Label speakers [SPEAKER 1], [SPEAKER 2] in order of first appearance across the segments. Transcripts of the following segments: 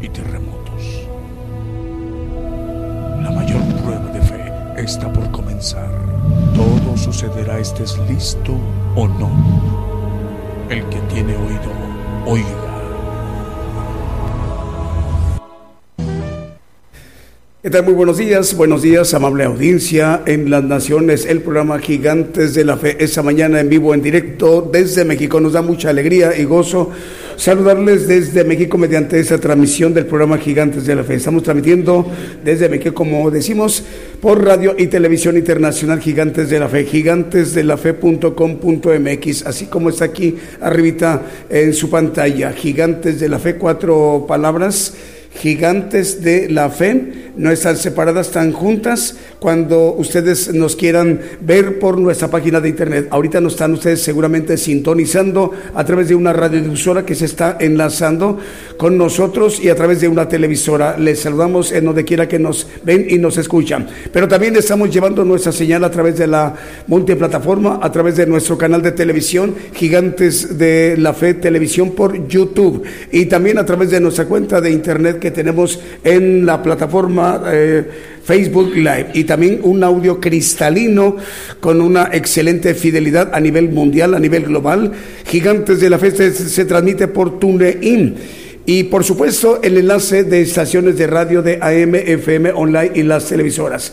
[SPEAKER 1] y terremotos. La mayor prueba de fe está por comenzar. Todo sucederá estés listo o no. El que tiene oído, oiga. ¿Qué tal? Muy buenos días, buenos días, amable audiencia en las naciones, el programa Gigantes de la Fe, esta mañana en vivo, en directo desde México. Nos da mucha alegría y gozo saludarles desde México mediante esta transmisión del programa Gigantes de la Fe. Estamos transmitiendo desde México, como decimos, por radio y televisión internacional Gigantes de la Fe, gigantesdelafe.com.mx, así como está aquí arribita en su pantalla, Gigantes de la Fe, cuatro palabras gigantes de la fe, no están separadas, están juntas cuando ustedes nos quieran ver por nuestra página de internet. Ahorita nos están ustedes seguramente sintonizando a través de una radiodifusora que se está enlazando con nosotros y a través de una televisora. Les saludamos en donde quiera que nos ven y nos escuchan. Pero también estamos llevando nuestra señal a través de la multiplataforma, a través de nuestro canal de televisión, Gigantes de la Fe Televisión por YouTube y también a través de nuestra cuenta de internet que tenemos en la plataforma eh, Facebook Live y también un audio cristalino con una excelente fidelidad a nivel mundial, a nivel global. Gigantes de la Fe se, se transmite por TuneIn. Y por supuesto el enlace de estaciones de radio de AM, FM, online y las televisoras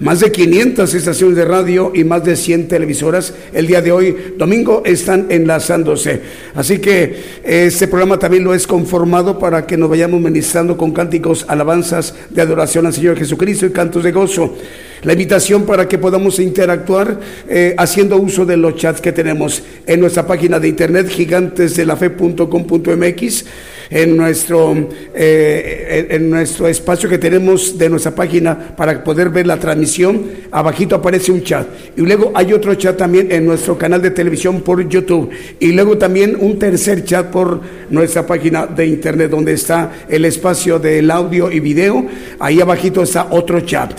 [SPEAKER 1] más de 500 estaciones de radio y más de 100 televisoras el día de hoy, domingo, están enlazándose. Así que este programa también lo es conformado para que nos vayamos ministrando con cánticos, alabanzas de adoración al Señor Jesucristo y cantos de gozo. La invitación para que podamos interactuar eh, haciendo uso de los chats que tenemos en nuestra página de internet gigantesdelafe.com.mx en nuestro, eh, en nuestro espacio que tenemos de nuestra página para poder ver la transmisión. Abajito aparece un chat. Y luego hay otro chat también en nuestro canal de televisión por YouTube. Y luego también un tercer chat por nuestra página de internet donde está el espacio del audio y video. Ahí abajito está otro chat.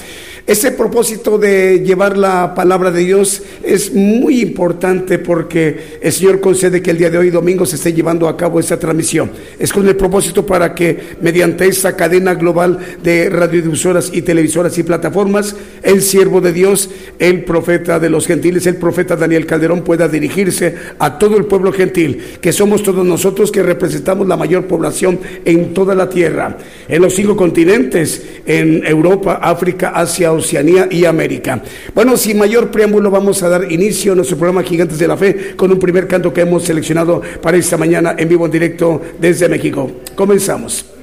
[SPEAKER 1] Ese propósito de llevar la palabra de Dios es muy importante porque el Señor concede que el día de hoy, domingo, se esté llevando a cabo esta transmisión. Es con el propósito para que mediante esta cadena global de radiodifusoras y televisoras y plataformas, el siervo de Dios, el profeta de los gentiles, el profeta Daniel Calderón pueda dirigirse a todo el pueblo gentil, que somos todos nosotros que representamos la mayor población en toda la tierra, en los cinco continentes, en Europa, África, Asia, Oceanía y América. Bueno, sin mayor preámbulo vamos a dar inicio a nuestro programa Gigantes de la Fe con un primer canto que hemos seleccionado para esta mañana en vivo en directo desde México. Comenzamos.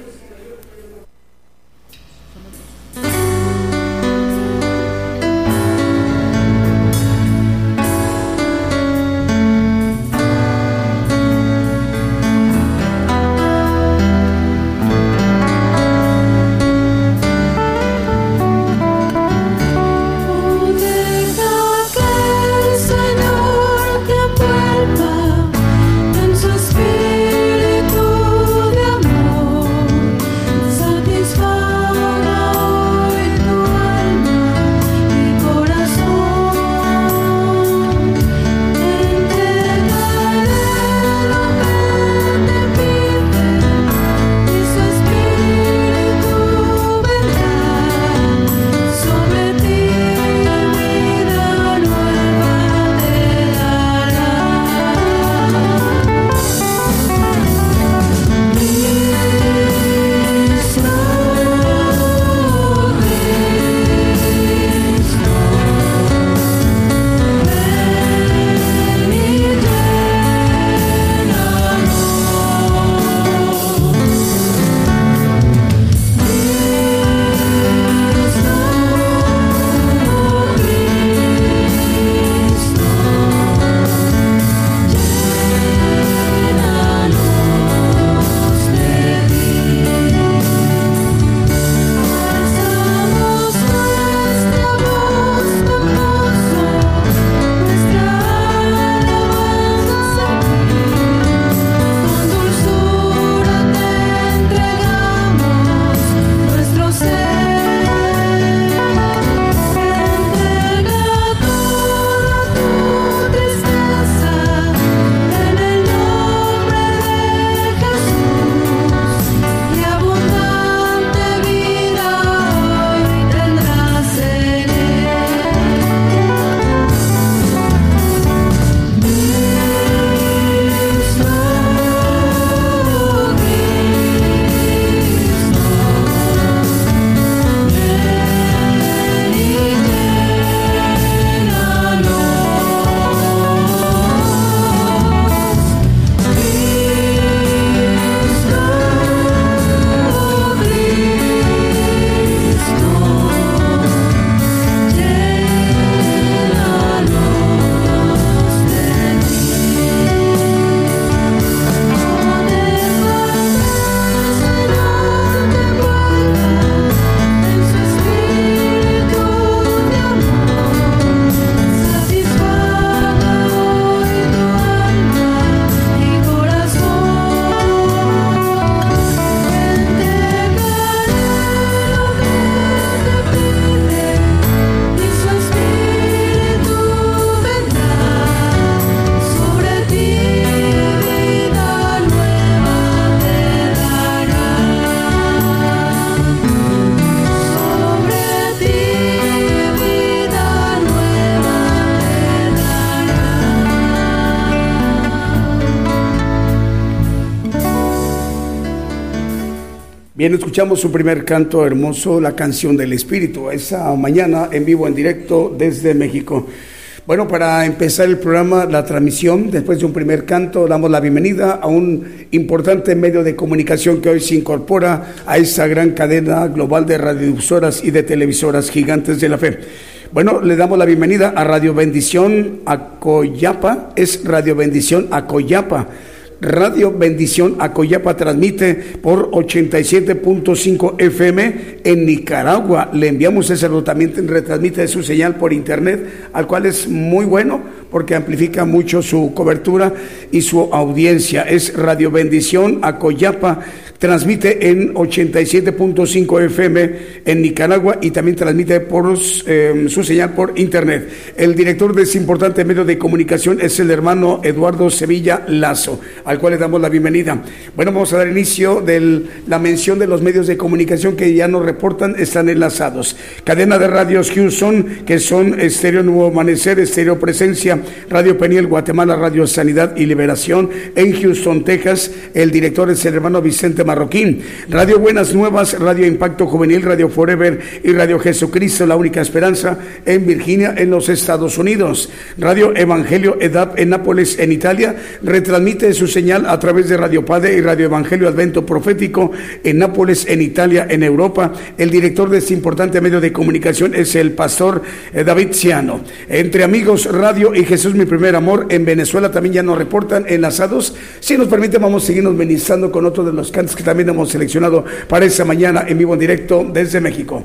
[SPEAKER 1] Bien, escuchamos su primer canto hermoso, la canción del Espíritu, esa mañana en vivo, en directo desde México. Bueno, para empezar el programa, la transmisión, después de un primer canto, damos la bienvenida a un importante medio de comunicación que hoy se incorpora a esa gran cadena global de radiodifusoras y de televisoras gigantes de la fe. Bueno, le damos la bienvenida a Radio Bendición Acoyapa, es Radio Bendición Acoyapa Radio Bendición Acoyapa transmite por 87.5 FM en Nicaragua. Le enviamos ese también retransmite su señal por internet, al cual es muy bueno porque amplifica mucho su cobertura y su audiencia. Es Radio Bendición Acoyapa transmite en 87.5 FM en Nicaragua y también transmite por eh, su señal por internet. El director de ese importante medio de comunicación es el hermano Eduardo Sevilla Lazo, al cual le damos la bienvenida. Bueno, vamos a dar inicio de la mención de los medios de comunicación que ya nos reportan, están enlazados. Cadena de radios Houston, que son Estéreo Nuevo Amanecer, Estéreo Presencia, Radio Peniel, Guatemala, Radio Sanidad y Liberación. En Houston, Texas, el director es el hermano Vicente Marroquín. Radio Buenas Nuevas, Radio Impacto Juvenil, Radio Forever y Radio Jesucristo, la única esperanza en Virginia, en los Estados Unidos. Radio Evangelio EDAP en Nápoles, en Italia, retransmite su señal a través de Radio Padre y Radio Evangelio Advento Profético en Nápoles, en Italia, en Europa. El director de este importante medio de comunicación es el pastor eh, David Ciano. Entre amigos, Radio y Jesús, mi primer amor, en Venezuela también ya nos reportan enlazados. Si nos permite, vamos a seguirnos ministrando con otro de los cantos que también hemos seleccionado para esta mañana en vivo en directo desde México.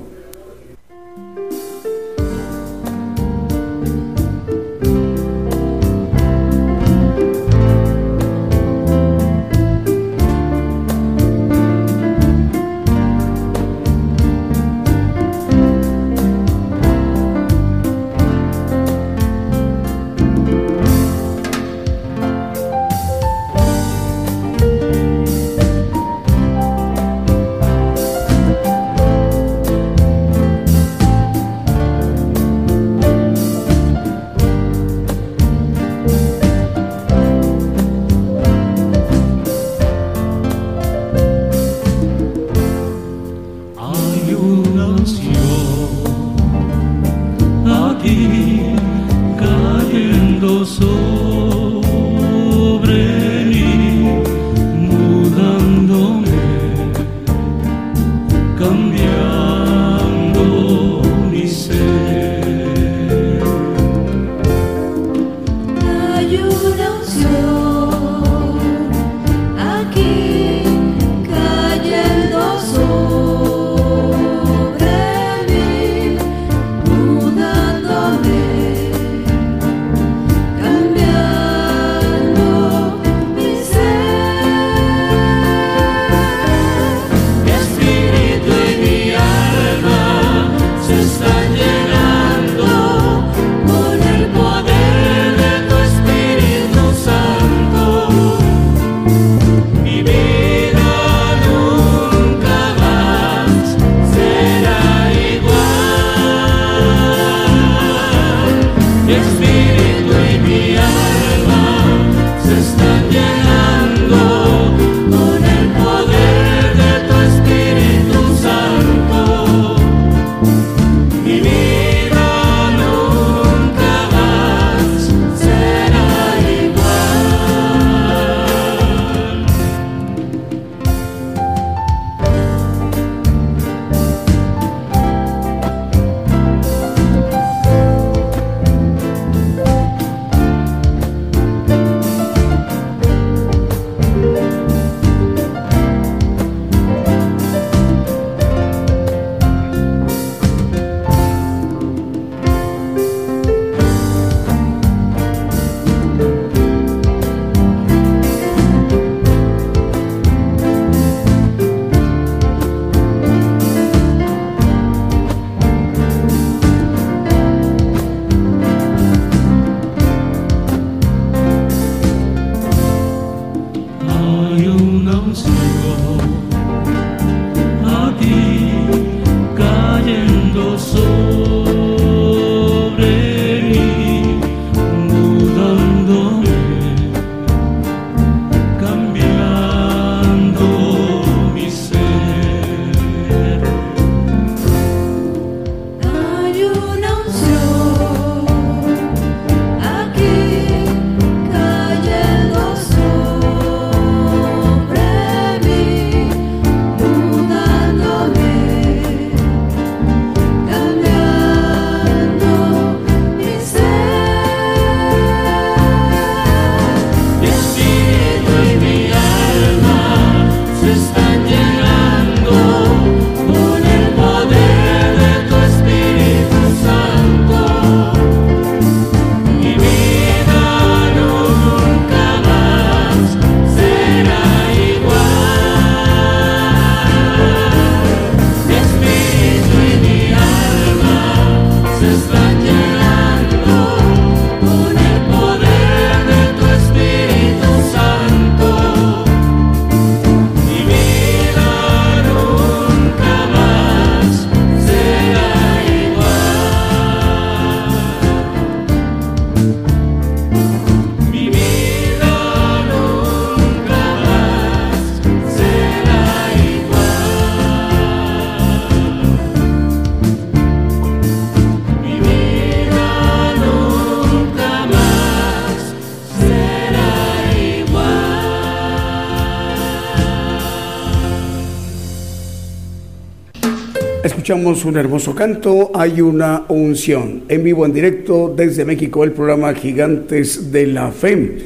[SPEAKER 1] Escuchamos un hermoso canto, hay una unción. En vivo, en directo desde México, el programa Gigantes de la Fe.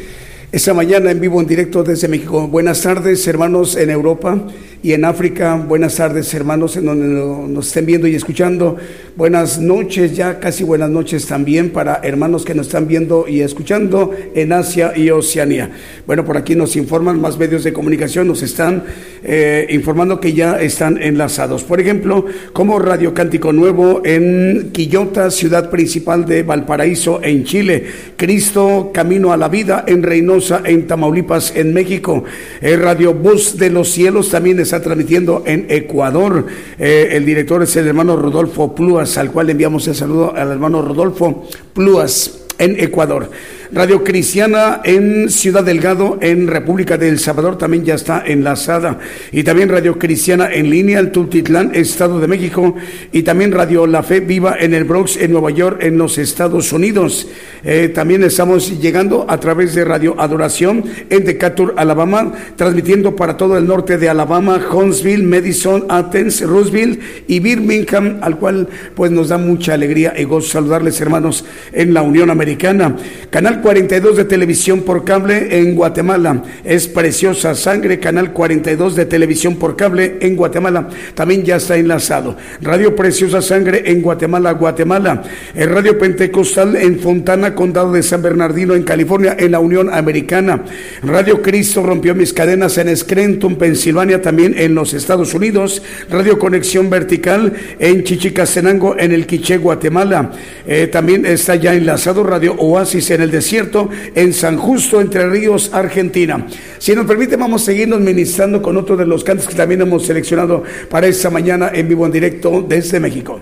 [SPEAKER 1] Esta mañana en vivo, en directo desde México. Buenas tardes, hermanos en Europa y en África. Buenas tardes, hermanos, en donde nos estén viendo y escuchando. Buenas noches, ya casi buenas noches también para hermanos que nos están viendo y escuchando en Asia y Oceanía. Bueno, por aquí nos informan más medios de comunicación, nos están eh, informando que ya están enlazados. Por ejemplo, como Radio Cántico Nuevo en Quillota, ciudad principal de Valparaíso, en Chile. Cristo, Camino a la Vida en Reynosa, en Tamaulipas, en México. El Radio Bus de los Cielos también está transmitiendo en Ecuador. Eh, el director es el hermano Rodolfo Pluas, al cual enviamos el saludo al hermano Rodolfo Pluas en Ecuador. Radio Cristiana en Ciudad Delgado, en República de El Salvador, también ya está enlazada. Y también Radio Cristiana en línea, en Tultitlán, Estado de México. Y también Radio La Fe Viva en el Bronx, en Nueva York, en los Estados Unidos. Eh, también estamos llegando a través de Radio Adoración en Decatur, Alabama, transmitiendo para todo el norte de Alabama, Huntsville, Madison, Athens, Roosevelt y Birmingham, al cual pues nos da mucha alegría y gozo saludarles hermanos en la Unión Americana. Canal 42 de televisión por cable en Guatemala. Es Preciosa Sangre, canal 42 de televisión por cable en Guatemala. También ya está enlazado. Radio Preciosa Sangre en Guatemala, Guatemala. El Radio Pentecostal en Fontana, Condado de San Bernardino, en California, en la Unión Americana. Radio Cristo rompió mis cadenas en Scranton, Pensilvania, también en los Estados Unidos. Radio Conexión Vertical en Chichicastenango, en el Quiché, Guatemala. Eh, también está ya enlazado Radio Oasis en el desierto cierto en San Justo, Entre Ríos, Argentina. Si nos permite, vamos a seguirnos ministrando con otro de los cantos que también hemos seleccionado para esta mañana en vivo en directo desde México.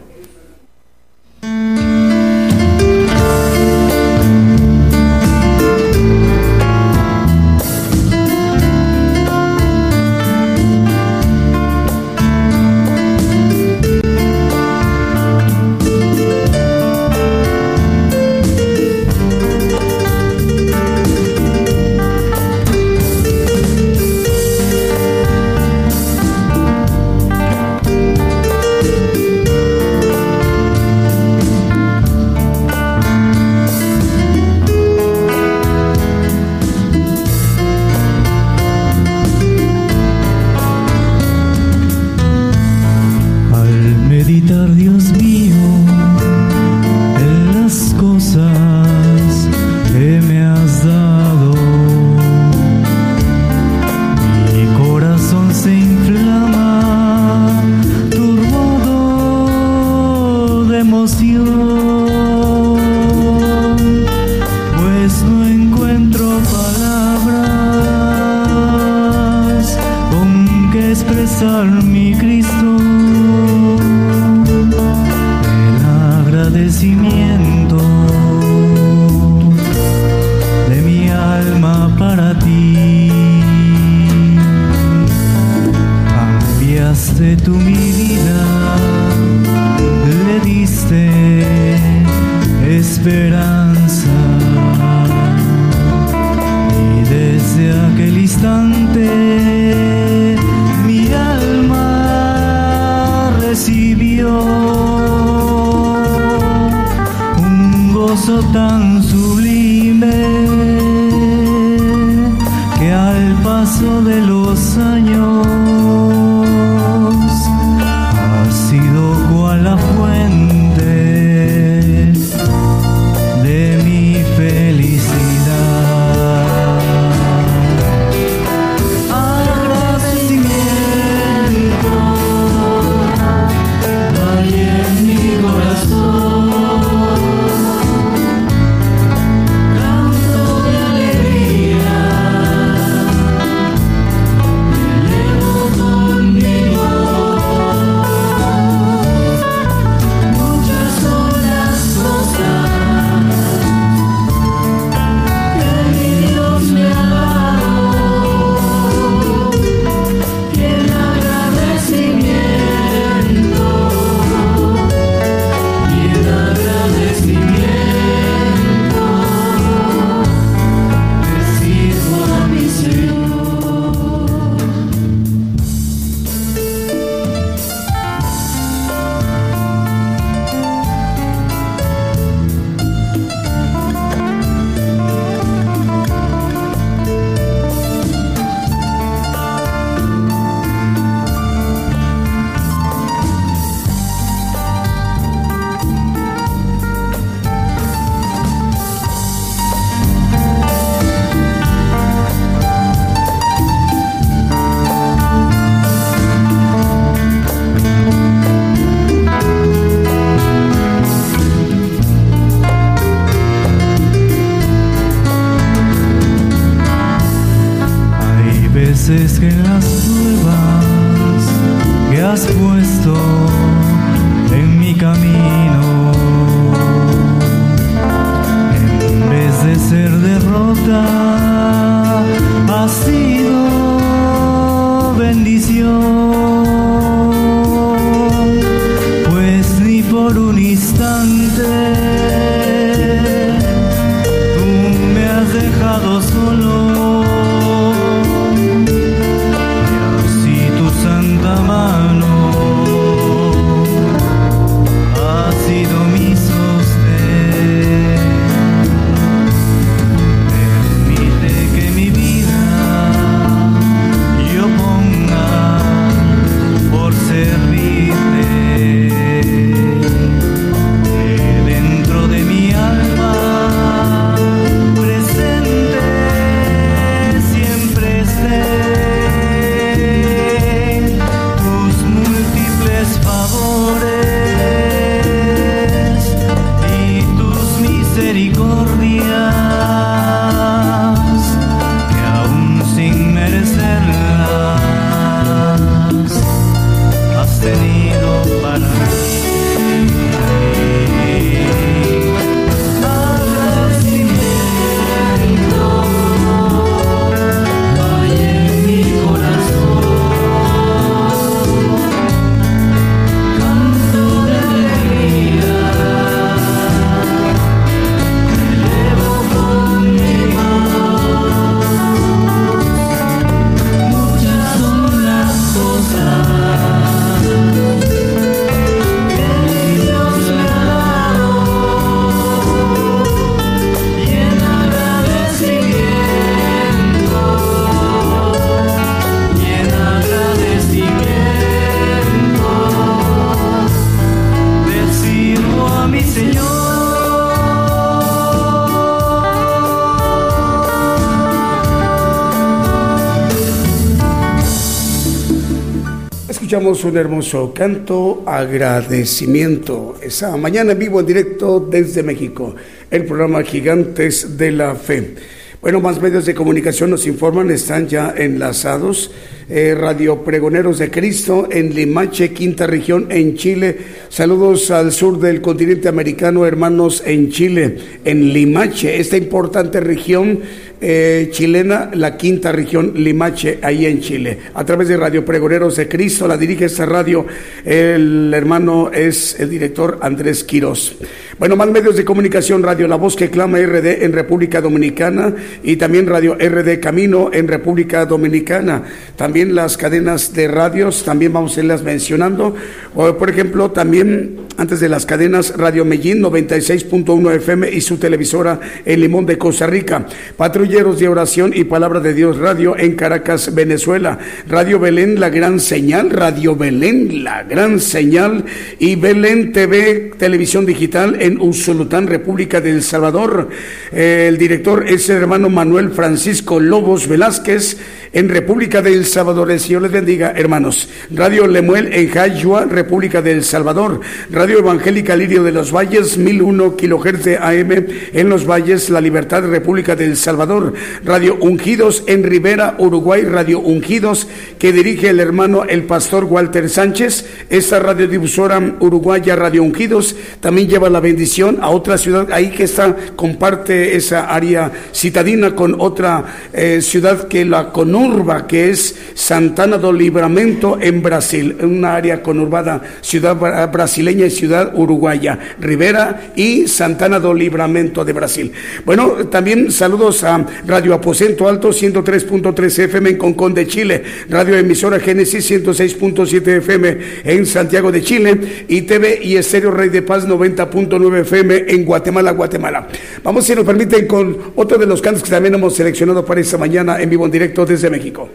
[SPEAKER 1] Un hermoso canto, agradecimiento. Esa mañana en vivo, en directo desde México, el programa Gigantes de la Fe. Bueno, más medios de comunicación nos informan, están ya enlazados. Eh, Radio Pregoneros de Cristo en Limache, quinta región en Chile. Saludos al sur del continente americano, hermanos en Chile, en Limache, esta importante región eh, chilena, la quinta región Limache, ahí en Chile. A través de Radio Pregoneros de Cristo, la dirige esta radio, el hermano es el director Andrés Quirós. Bueno, más medios de comunicación, Radio La Voz que clama RD en República Dominicana y también Radio RD Camino en República Dominicana. También las cadenas de radios, también vamos a irlas mencionando. por ejemplo, también antes de las cadenas Radio Medellín 96.1 FM y su televisora El Limón de Costa Rica. Patrulleros de Oración y Palabra de Dios Radio en Caracas, Venezuela. Radio Belén, la gran señal. Radio Belén, la gran señal. Y Belén TV, televisión digital en Usulután, República del Salvador. el director es el hermano Manuel Francisco Lobos Velázquez en República del Salvador. El Señor les bendiga, hermanos. Radio Lemuel en Jayua, República del Salvador. Radio Evangélica Lirio de los Valles, 1001 kHz de AM en los Valles, La Libertad, República del Salvador. Radio Ungidos en Rivera, Uruguay. Radio Ungidos que dirige el hermano el pastor Walter Sánchez. Esta radiodifusora uruguaya, Radio Ungidos, también lleva la bendición a otra ciudad ahí que está, comparte esa área citadina con otra eh, ciudad que la conurba, que es Santana do Libramento en Brasil, una área conurbada, ciudad brasileña y ciudad uruguaya, Rivera y Santana do Libramento de Brasil. Bueno, también saludos a Radio Aposento Alto 103.3 FM en Concón de Chile, Radio Emisora Génesis 106.7 FM en Santiago de Chile y TV y Estéreo Rey de Paz 90.9 FM en Guatemala, Guatemala. Vamos, si nos permiten, con otro de los cantos que también hemos seleccionado para esta mañana en vivo en directo desde México.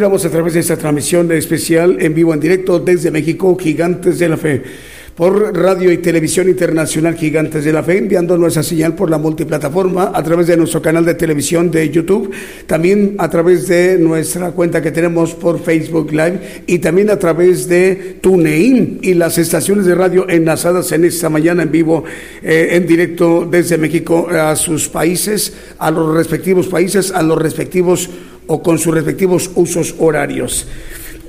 [SPEAKER 1] Continuamos a través de esta transmisión especial en vivo, en directo desde México, Gigantes de la Fe por Radio y Televisión Internacional Gigantes de la Fe, enviando nuestra señal por la multiplataforma a través de nuestro canal de televisión de YouTube, también a través de nuestra cuenta que tenemos por Facebook Live y también a través de TuneIn y las estaciones de radio enlazadas en esta mañana en vivo, eh, en directo desde México a sus países, a los respectivos países, a los respectivos o con sus respectivos usos horarios.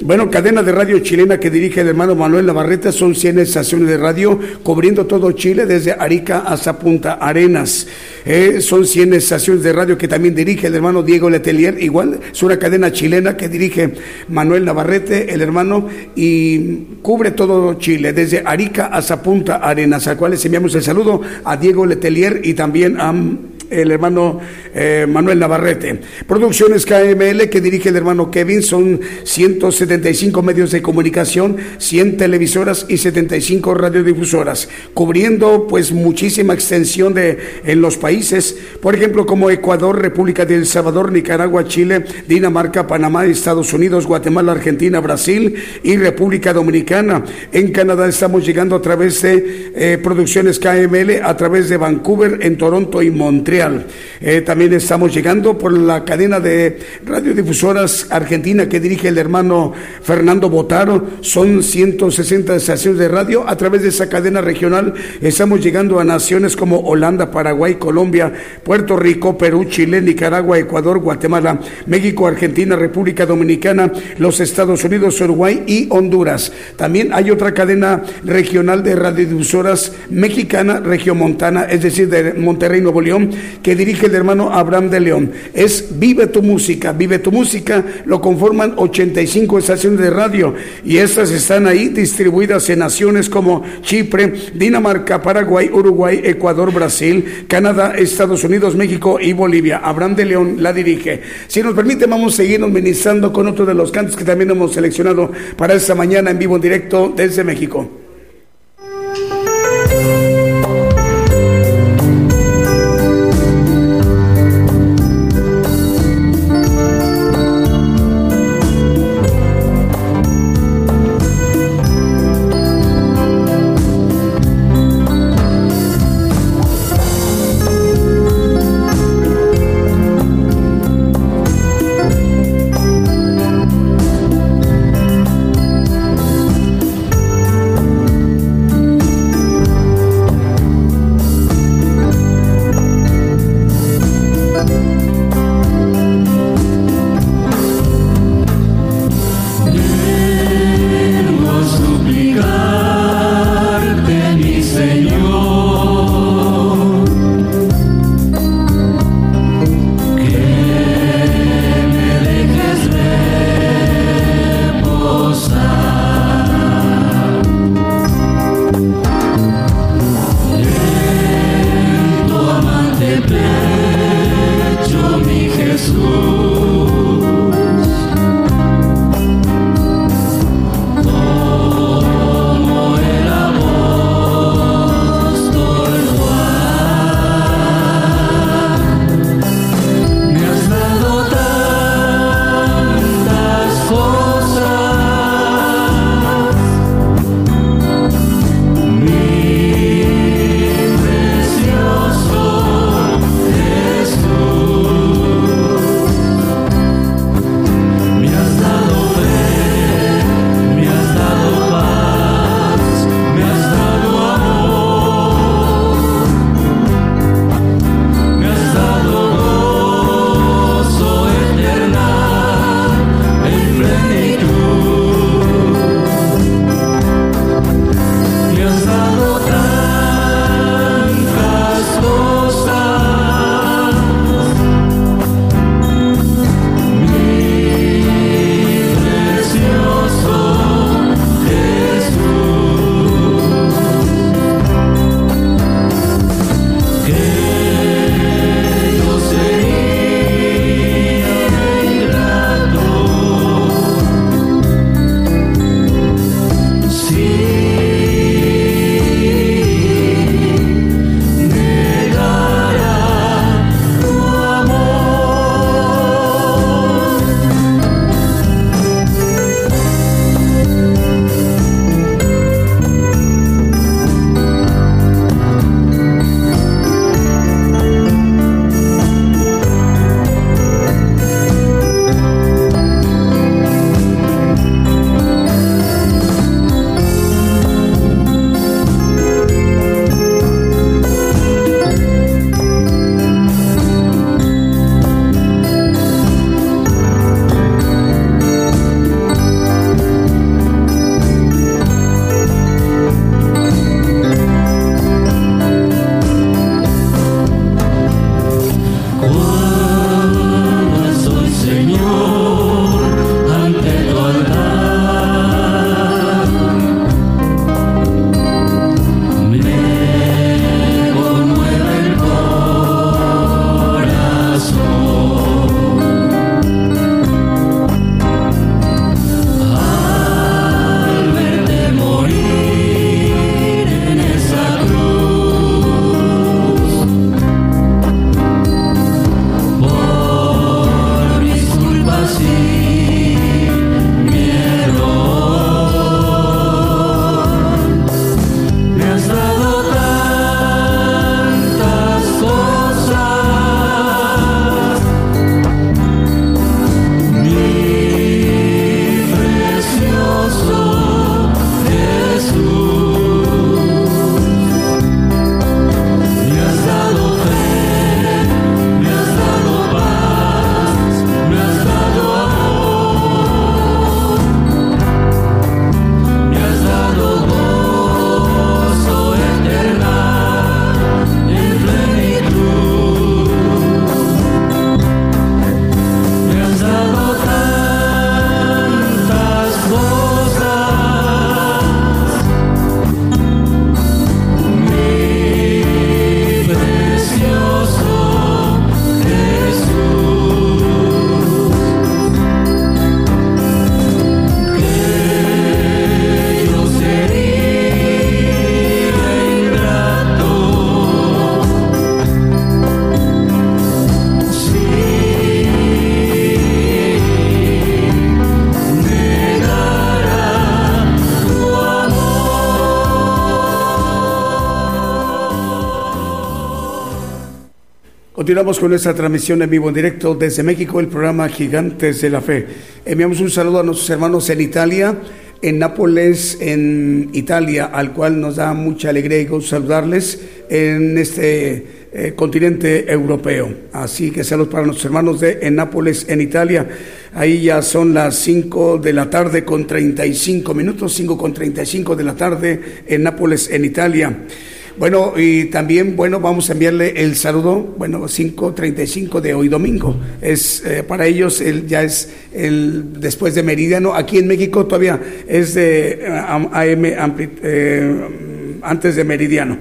[SPEAKER 1] Bueno, cadena de radio chilena que dirige el hermano Manuel Navarrete, son 100 estaciones de radio cubriendo todo Chile desde Arica hasta Punta Arenas. Eh, son 100 estaciones de radio que también dirige el hermano Diego Letelier, igual es una cadena chilena que dirige Manuel Navarrete, el hermano, y cubre todo Chile, desde Arica hasta Punta Arenas, a cuales enviamos el saludo a Diego Letelier y también a el hermano eh, Manuel Navarrete. Producciones KML que dirige el hermano Kevin son 175 medios de comunicación, 100 televisoras y 75 radiodifusoras, cubriendo pues muchísima extensión de en los países, por ejemplo como Ecuador, República de El Salvador, Nicaragua, Chile, Dinamarca, Panamá, Estados Unidos, Guatemala, Argentina, Brasil y República Dominicana. En Canadá estamos llegando a través de eh, producciones KML, a través de Vancouver, en Toronto y Montreal. Eh, también estamos llegando por la cadena de radiodifusoras argentina que dirige el hermano Fernando Botaro. Son 160 estaciones de radio. A través de esa cadena regional estamos llegando a naciones como Holanda, Paraguay, Colombia, Puerto Rico, Perú, Chile, Nicaragua, Ecuador, Guatemala, México, Argentina, República Dominicana, los Estados Unidos, Uruguay y Honduras. También hay otra cadena regional de radiodifusoras mexicana, regiomontana, es decir, de Monterrey, Nuevo León, que dirige el hermano Abraham de León. Es Vive tu música, Vive tu música, lo conforman 85 estaciones de radio y estas están ahí distribuidas en naciones como Chipre, Dinamarca, Paraguay, Uruguay, Ecuador, Brasil, Canadá, Estados Unidos, México y Bolivia. Abraham de León la dirige. Si nos permite, vamos a seguirnos ministrando con otro de los cantos que también hemos seleccionado para esta mañana en vivo en directo desde México. Continuamos con nuestra transmisión en vivo en directo desde México, el programa Gigantes de la Fe. Enviamos un saludo a nuestros hermanos en Italia, en Nápoles, en Italia, al cual nos da mucha alegría y gusto saludarles en este eh, continente europeo. Así que saludos para nuestros hermanos de en Nápoles, en Italia. Ahí ya son las 5 de la tarde con 35 minutos, 5 con 35 de la tarde en Nápoles, en Italia. Bueno, y también, bueno, vamos a enviarle el saludo, bueno, 5.35 de hoy domingo. Es eh, para ellos el, ya es el después de meridiano. Aquí en México todavía es de AM, eh, antes de meridiano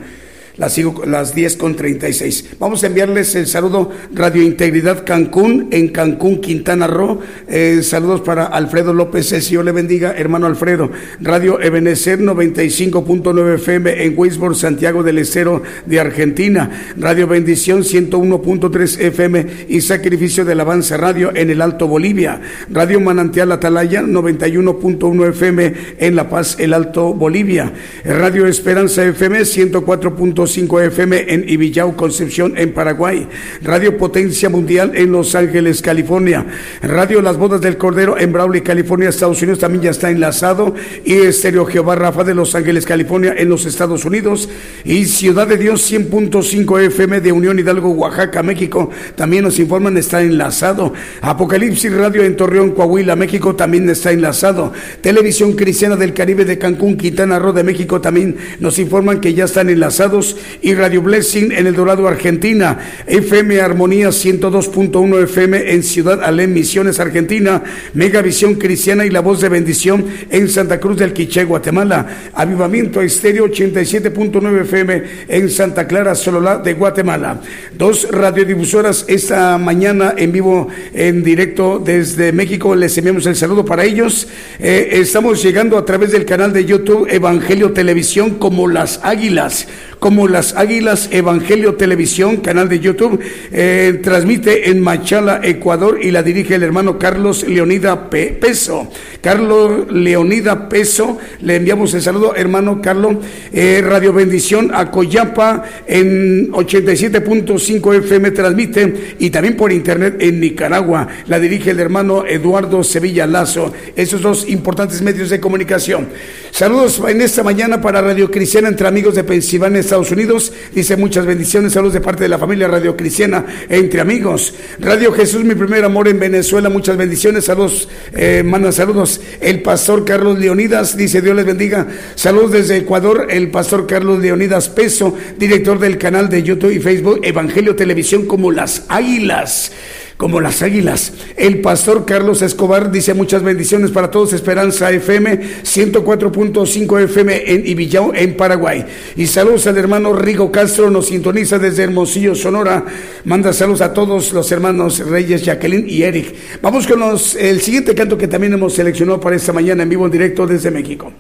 [SPEAKER 1] las, las 10 con 36. Vamos a enviarles el saludo Radio Integridad Cancún, en Cancún, Quintana Roo. Eh, saludos para Alfredo López, el Señor le bendiga, hermano Alfredo. Radio Ebenecer 95.9 FM en Weisborg, Santiago del Estero de Argentina. Radio Bendición 101.3 FM y Sacrificio del Avance Radio en el Alto Bolivia. Radio Manantial Atalaya 91.1 FM en La Paz, el Alto Bolivia. Radio Esperanza FM 104. 5 FM en Ibillau, Concepción, en Paraguay. Radio Potencia Mundial en Los Ángeles, California. Radio Las Bodas del Cordero en Brawley, California, Estados Unidos también ya está enlazado. Y Estéreo Jehová Rafa de Los Ángeles, California, en los Estados Unidos. Y Ciudad de Dios 100.5 FM de Unión Hidalgo, Oaxaca, México. También nos informan, está enlazado. Apocalipsis Radio en Torreón, Coahuila, México, también está enlazado. Televisión Cristiana del Caribe de Cancún, Quintana Roo de México, también nos informan que ya están enlazados y Radio Blessing en El Dorado, Argentina, FM Armonía 102.1 FM en Ciudad Alén, Misiones, Argentina, Megavisión Cristiana y La Voz de Bendición en Santa Cruz del Quiché, Guatemala, Avivamiento Estéreo 87.9 FM en Santa Clara, Sololá de Guatemala. Dos radiodifusoras esta mañana en vivo, en directo desde México, les enviamos el saludo para ellos. Eh, estamos llegando a través del canal de YouTube Evangelio Televisión como las Águilas como las Águilas Evangelio Televisión, canal de YouTube, eh, transmite en Machala, Ecuador, y la dirige el hermano Carlos Leonida Peso. Carlos Leonida Peso, le enviamos el saludo, hermano Carlos. Eh, Radio Bendición a Coyapa en 87.5 FM transmite y también por internet en Nicaragua. La dirige el hermano Eduardo Sevilla Lazo. Esos dos importantes medios de comunicación. Saludos en esta mañana para Radio Cristiana entre amigos de Pensilvania, Estados Unidos. Dice muchas bendiciones, saludos de parte de la familia Radio Cristiana entre amigos. Radio Jesús, mi primer amor en Venezuela, muchas bendiciones, saludos, eh, saludos. El pastor Carlos Leonidas, dice Dios les bendiga. Saludos desde Ecuador, el pastor Carlos Leonidas Peso, director del canal de YouTube y Facebook Evangelio Televisión como las Águilas como las águilas. El pastor Carlos Escobar dice muchas bendiciones para todos. Esperanza FM 104.5 FM en Ibillao, en Paraguay. Y saludos al hermano Rigo Castro, nos sintoniza desde Hermosillo, Sonora. Manda saludos a todos los hermanos Reyes, Jacqueline y Eric. Vamos con los, el siguiente canto que también hemos seleccionado para esta mañana en vivo en directo desde México.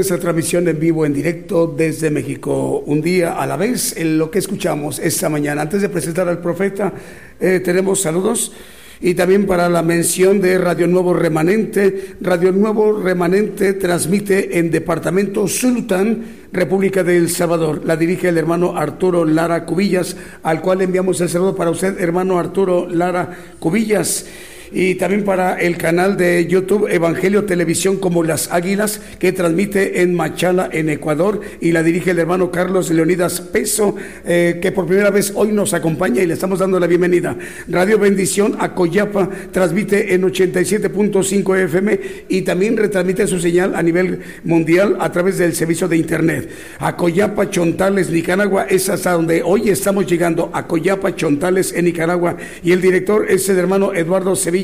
[SPEAKER 1] Esta transmisión en vivo, en directo desde México, un día a la vez, en lo que escuchamos esta mañana. Antes de presentar al profeta, eh, tenemos saludos y también para la mención de Radio Nuevo Remanente. Radio Nuevo Remanente transmite en Departamento Sultán, República de El Salvador. La dirige el hermano Arturo Lara Cubillas, al cual enviamos el saludo para usted, hermano Arturo Lara Cubillas y también para el canal de YouTube Evangelio Televisión como Las Águilas que transmite en Machala, en Ecuador y la dirige el hermano Carlos Leonidas Peso eh, que por primera vez hoy nos acompaña y le estamos dando la bienvenida. Radio Bendición Acoyapa transmite en 87.5 FM y también retransmite su señal a nivel mundial a través del servicio de internet. Acoyapa Chontales, Nicaragua es hasta donde hoy estamos llegando. Acoyapa Chontales en Nicaragua y el director es el hermano Eduardo Sevilla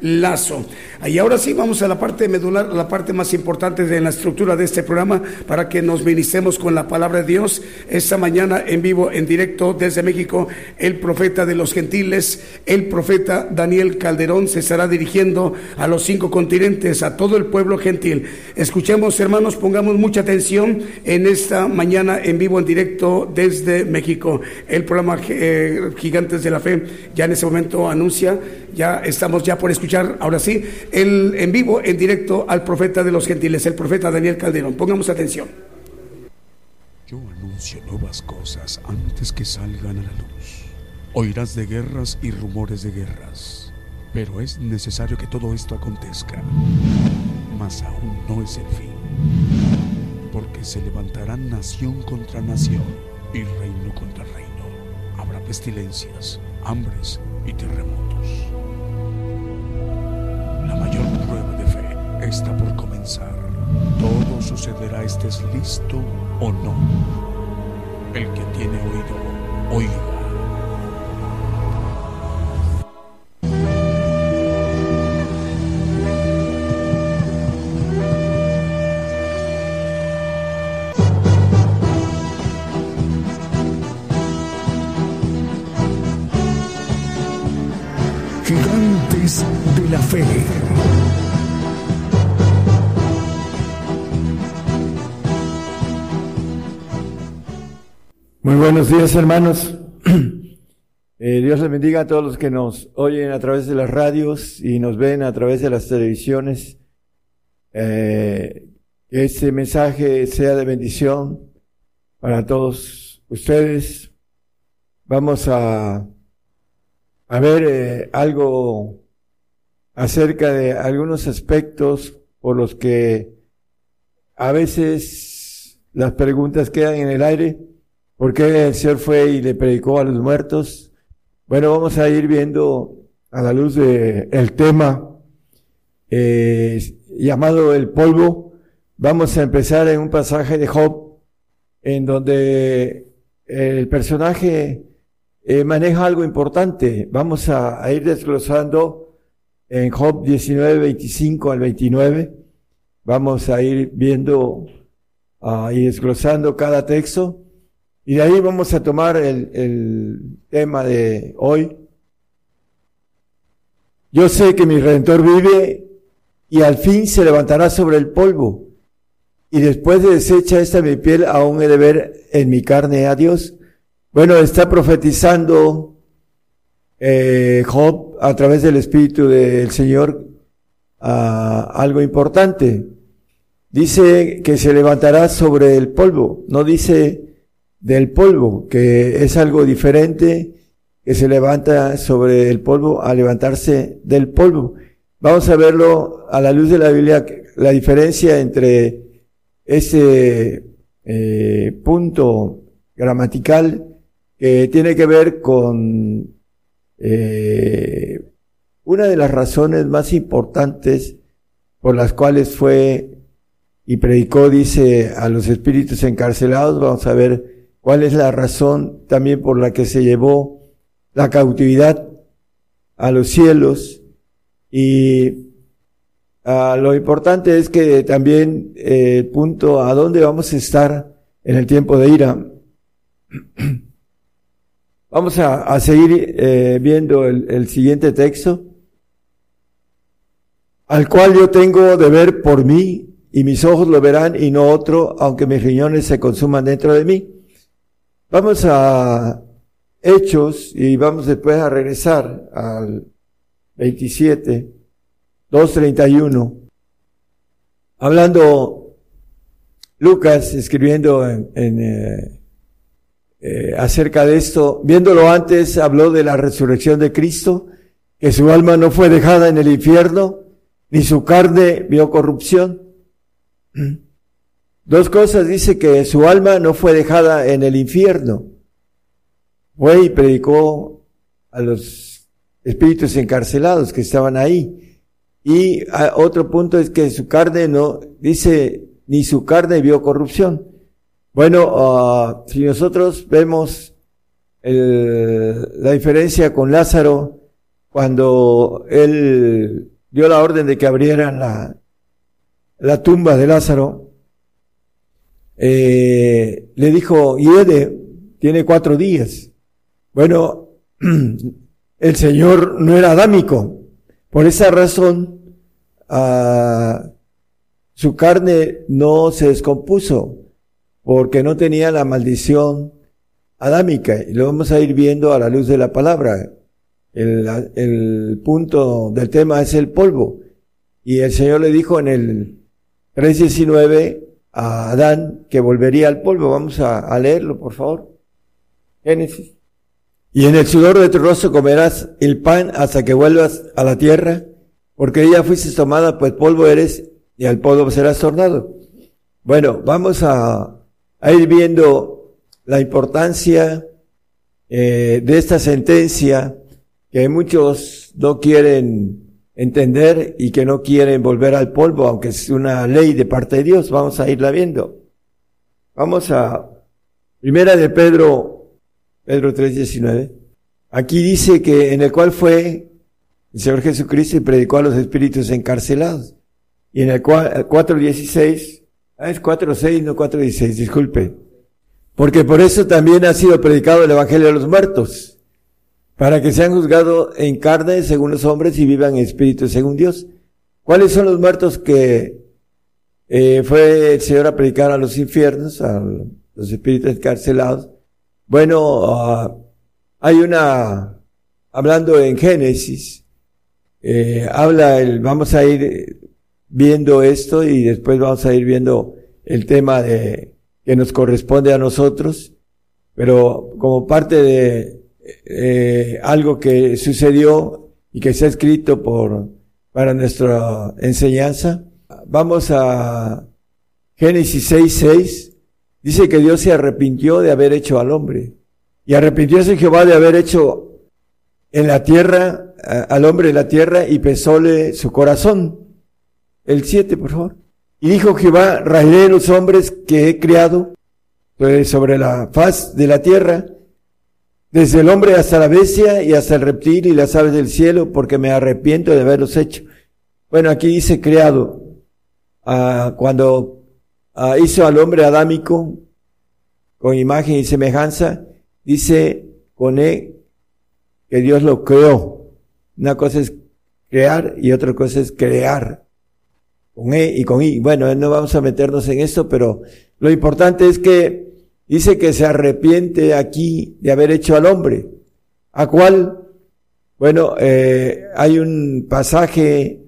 [SPEAKER 1] Lazo. Y ahora sí vamos a la parte medular, la parte más importante de la estructura de este programa para que nos ministremos con la palabra de Dios. Esta mañana en vivo, en directo desde México, el profeta de los gentiles, el profeta Daniel Calderón se estará dirigiendo a los cinco continentes, a todo el pueblo gentil. Escuchemos, hermanos, pongamos mucha atención en esta mañana en vivo, en directo desde México. El programa eh, Gigantes de la Fe ya en ese momento anuncia, ya está estamos ya por escuchar, ahora sí, el, en vivo, en directo al profeta de los gentiles, el profeta Daniel Calderón. Pongamos atención.
[SPEAKER 2] Yo anuncio nuevas cosas antes que salgan a la luz. Oirás de guerras y rumores de guerras, pero es necesario que todo esto acontezca. Mas aún no es el fin, porque se levantarán nación contra nación y reino contra reino. Habrá pestilencias, hambres y terremotos la mayor prueba de fe está por comenzar. Todo sucederá estés listo o no. El que tiene oído, oiga.
[SPEAKER 3] Muy buenos días hermanos. Eh, Dios les bendiga a todos los que nos oyen a través de las radios y nos ven a través de las televisiones. Eh, que este mensaje sea de bendición para todos ustedes. Vamos a, a ver eh, algo acerca de algunos aspectos por los que a veces las preguntas quedan en el aire ¿Por qué el Señor fue y le predicó a los muertos? Bueno, vamos a ir viendo a la luz del el tema eh, llamado el polvo. Vamos a empezar en un pasaje de Job, en donde el personaje eh, maneja algo importante. Vamos a, ir desglosando en Job 19, 25 al 29. Vamos a ir viendo uh, y desglosando cada texto. Y de ahí vamos a tomar el, tema de hoy. Yo sé que mi redentor vive y al fin se levantará sobre el polvo. Y después de deshecha esta mi piel, aún he de ver en mi carne a Dios. Bueno, está profetizando eh, Job a través del Espíritu del Señor algo importante. Dice que se levantará sobre el polvo. No dice del polvo, que es algo diferente, que se levanta sobre el polvo a levantarse del polvo. Vamos a verlo a la luz de la Biblia, la diferencia entre ese eh, punto gramatical que tiene que ver con eh, una de las razones más importantes por las cuales fue y predicó, dice, a los espíritus encarcelados. Vamos a ver cuál es la razón también por la que se llevó la cautividad a los cielos y ah, lo importante es que también eh, el punto a dónde vamos a estar en el tiempo de ira. Vamos a, seguir eh, viendo el, el siguiente texto, al cual yo tengo de ver por mí y mis ojos lo verán y no otro, aunque mis riñones se consuman dentro de mí. Vamos a Hechos y vamos después a regresar al 27, 231. Hablando Lucas, escribiendo en, eh, eh, acerca de esto, viéndolo antes, habló de la resurrección de Cristo, que su alma no fue dejada en el infierno, ni su carne vio corrupción. Dos cosas dice que su alma no fue dejada en el infierno. Fue y predicó a los espíritus encarcelados que estaban ahí. Y otro punto es que su carne no, dice, ni su carne vio corrupción. Bueno, ah, si nosotros vemos la diferencia con Lázaro, cuando él dio la orden de que abrieran la, tumba de Lázaro, eh, le dijo, Hiede, tiene cuatro días. Bueno, el Señor no era adámico. Por esa razón, ah, su carne no se descompuso, porque no tenía la maldición adámica. Y lo vamos a ir viendo a la luz de la palabra. El, el punto del tema es el polvo. Y el Señor le dijo en el 3.19 a Adán que volvería al polvo. Vamos a, leerlo, por favor. Génesis. Y en el sudor de tu rostro comerás el pan hasta que vuelvas a la tierra, porque ella fuiste tomada, pues polvo eres, y al polvo serás tornado. Bueno, vamos a, ir viendo la importancia eh, de esta sentencia que muchos no quieren entender y que no quieren volver al polvo, aunque es una ley de parte de Dios. Vamos a irla viendo. Vamos a Primera de Pedro, Pedro 3:19. Aquí dice que en el cual fue el Señor Jesucristo y predicó a los espíritus encarcelados. Y en el 4:16, ah, es 4:6, no 4:16, disculpe. Porque por eso también ha sido predicado el Evangelio de los muertos para que sean juzgados en carne según los hombres y vivan en espíritu según Dios. ¿Cuáles son los muertos que eh, fue el Señor a predicar a los infiernos, a los espíritus encarcelados? Bueno, ah, hay una, hablando en Génesis, eh, habla el, vamos a ir viendo esto y después vamos a ir viendo el tema de, que nos corresponde a nosotros, pero como parte de eh, algo que sucedió y que ha escrito por, para nuestra enseñanza. Vamos a Génesis 6.6. Dice que Dios se arrepintió de haber hecho al hombre. Y arrepintióse Jehová de haber hecho en la tierra, al hombre en la tierra, y pesóle su corazón. El 7, por favor. Y dijo Jehová, raeré los hombres que he criado pues, sobre la faz de la tierra, desde el hombre hasta la bestia y hasta el reptil y las aves del cielo, porque me arrepiento de haberlos hecho. Bueno, aquí dice creado. Ah, cuando ah, hizo al hombre adámico con imagen y semejanza, dice con E que Dios lo creó. Una cosa es crear y otra cosa es crear. Con E y con I. Bueno, no vamos a meternos en esto, pero lo importante es que Dice que se arrepiente aquí de haber hecho al hombre. ¿A cuál? Bueno, eh, hay un pasaje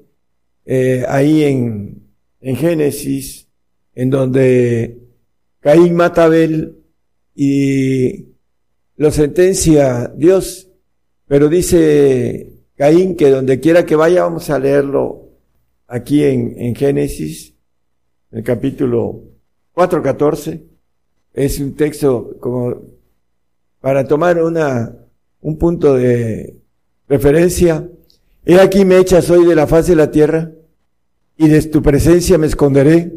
[SPEAKER 3] eh, ahí en, en Génesis en donde Caín mata a Abel y lo sentencia Dios, pero dice Caín que donde quiera que vaya, vamos a leerlo aquí en, en Génesis, el capítulo 4.14, es un texto como para tomar una, un punto de referencia. He aquí me echas hoy de la faz de la tierra, y de tu presencia me esconderé,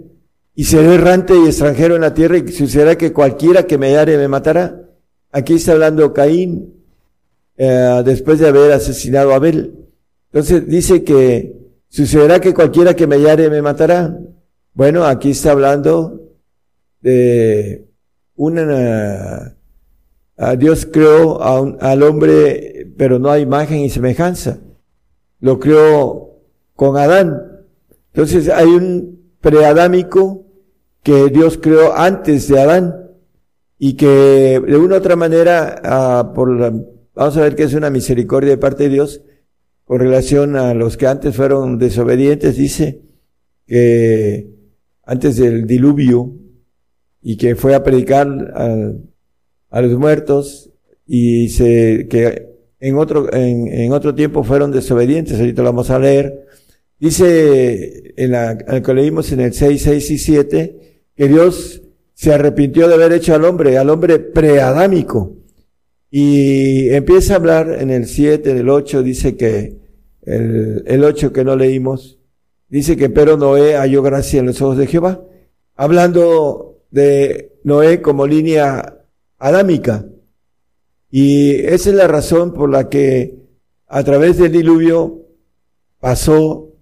[SPEAKER 3] y seré errante y extranjero en la tierra, y sucederá que cualquiera que me hallare me matará. Aquí está hablando Caín, eh, después de haber asesinado a Abel. Entonces dice que sucederá que cualquiera que me hallare me matará. Bueno, aquí está hablando de una, a Dios creó al hombre, pero no a imagen y semejanza. Lo creó con Adán. Entonces hay un preadámico que Dios creó antes de Adán y que de una u otra manera, ah, por vamos a ver que es una misericordia de parte de Dios con relación a los que antes fueron desobedientes, dice que antes del diluvio y que fue a predicar a, los muertos y se, que en otro, en, en, otro tiempo fueron desobedientes, ahorita lo vamos a leer. Dice en la, que leímos en el 6, 6 y 7, que Dios se arrepintió de haber hecho al hombre, al hombre preadámico. Y empieza a hablar en el 7, en el 8, dice que, el, el 8 que no leímos, dice que pero Noé halló gracia en los ojos de Jehová, hablando de Noé como línea adámica. Y esa es la razón por la que a través del diluvio pasó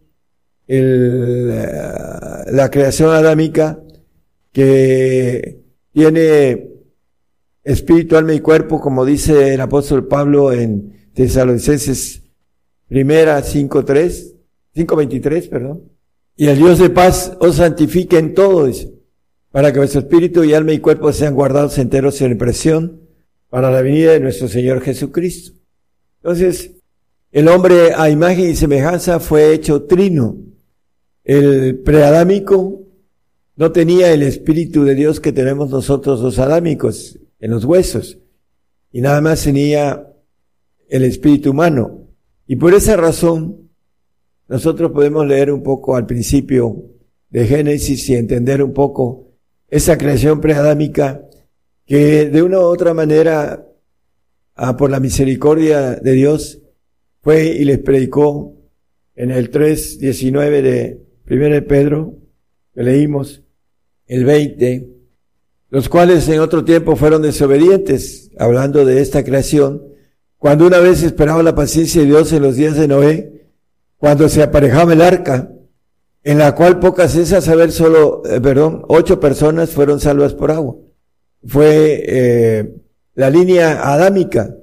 [SPEAKER 3] el, la creación adámica que tiene espíritu, alma y cuerpo, como dice el apóstol Pablo en Tesalonicenses primera 5.3, 5.23, perdón. Y el Dios de paz os santifique en todo, para que vuestro espíritu y alma y cuerpo sean guardados enteros en impresión para la venida de nuestro Señor Jesucristo. Entonces, el hombre a imagen y semejanza fue hecho trino. El preadámico no tenía el espíritu de Dios que tenemos nosotros los adámicos en los huesos y nada más tenía el espíritu humano. Y por esa razón, nosotros podemos leer un poco al principio de Génesis y entender un poco esa creación preadámica que de una u otra manera, ah, por la misericordia de Dios, fue y les predicó en el 3.19 de 1 Pedro, que leímos, el 20, los cuales en otro tiempo fueron desobedientes, hablando de esta creación, cuando una vez esperaba la paciencia de Dios en los días de Noé, cuando se aparejaba el arca, en la cual pocas es a saber solo, eh, perdón, ocho personas fueron salvas por agua fue eh, la línea adámica.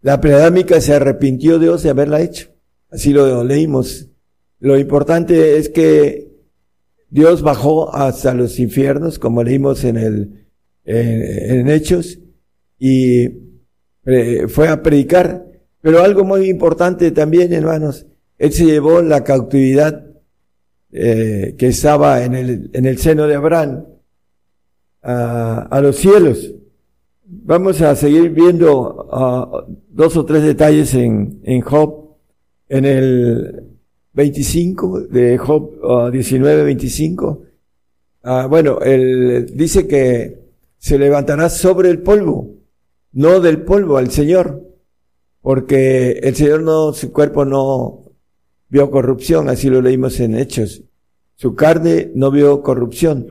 [SPEAKER 3] La preadámica se arrepintió Dios de haberla hecho. Así lo leímos. Lo importante es que Dios bajó hasta los infiernos, como leímos en el, en, Hechos, y eh, fue a predicar. Pero algo muy importante también, hermanos, Él se llevó la cautividad eh, que estaba en el, en el seno de Abraham a, los cielos. Vamos a seguir viendo uh, dos o tres detalles en, en Job, en el 25 de Job 19, 25. Uh, bueno, él dice que se levantará sobre el polvo, no del polvo al Señor, porque el Señor no, su cuerpo no vio corrupción, así lo leímos en Hechos. Su carne no vio corrupción.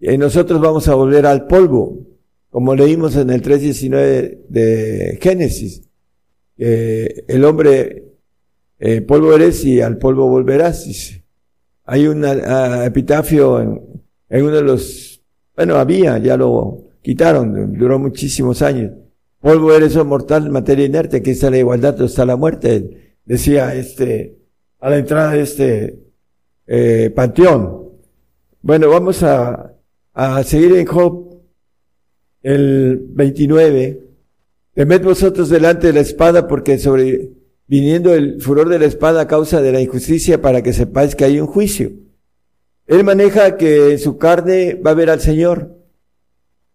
[SPEAKER 3] Y nosotros vamos a volver al polvo, como leímos en el 3.19 de Génesis. el hombre, eh, polvo eres y al polvo volverás. Hay un ah, epitafio en, en, uno de los, bueno, había, ya lo quitaron, duró muchísimos años. Polvo eres, oh mortal, materia inerte, aquí está la igualdad, está la muerte, decía este, a la entrada de este eh, panteón. Bueno, vamos a a seguir en Job, el 29. Temed vosotros delante de la espada porque sobre, viniendo el furor de la espada a causa de la injusticia para que sepáis que hay un juicio. Él maneja que su carne va a ver al Señor,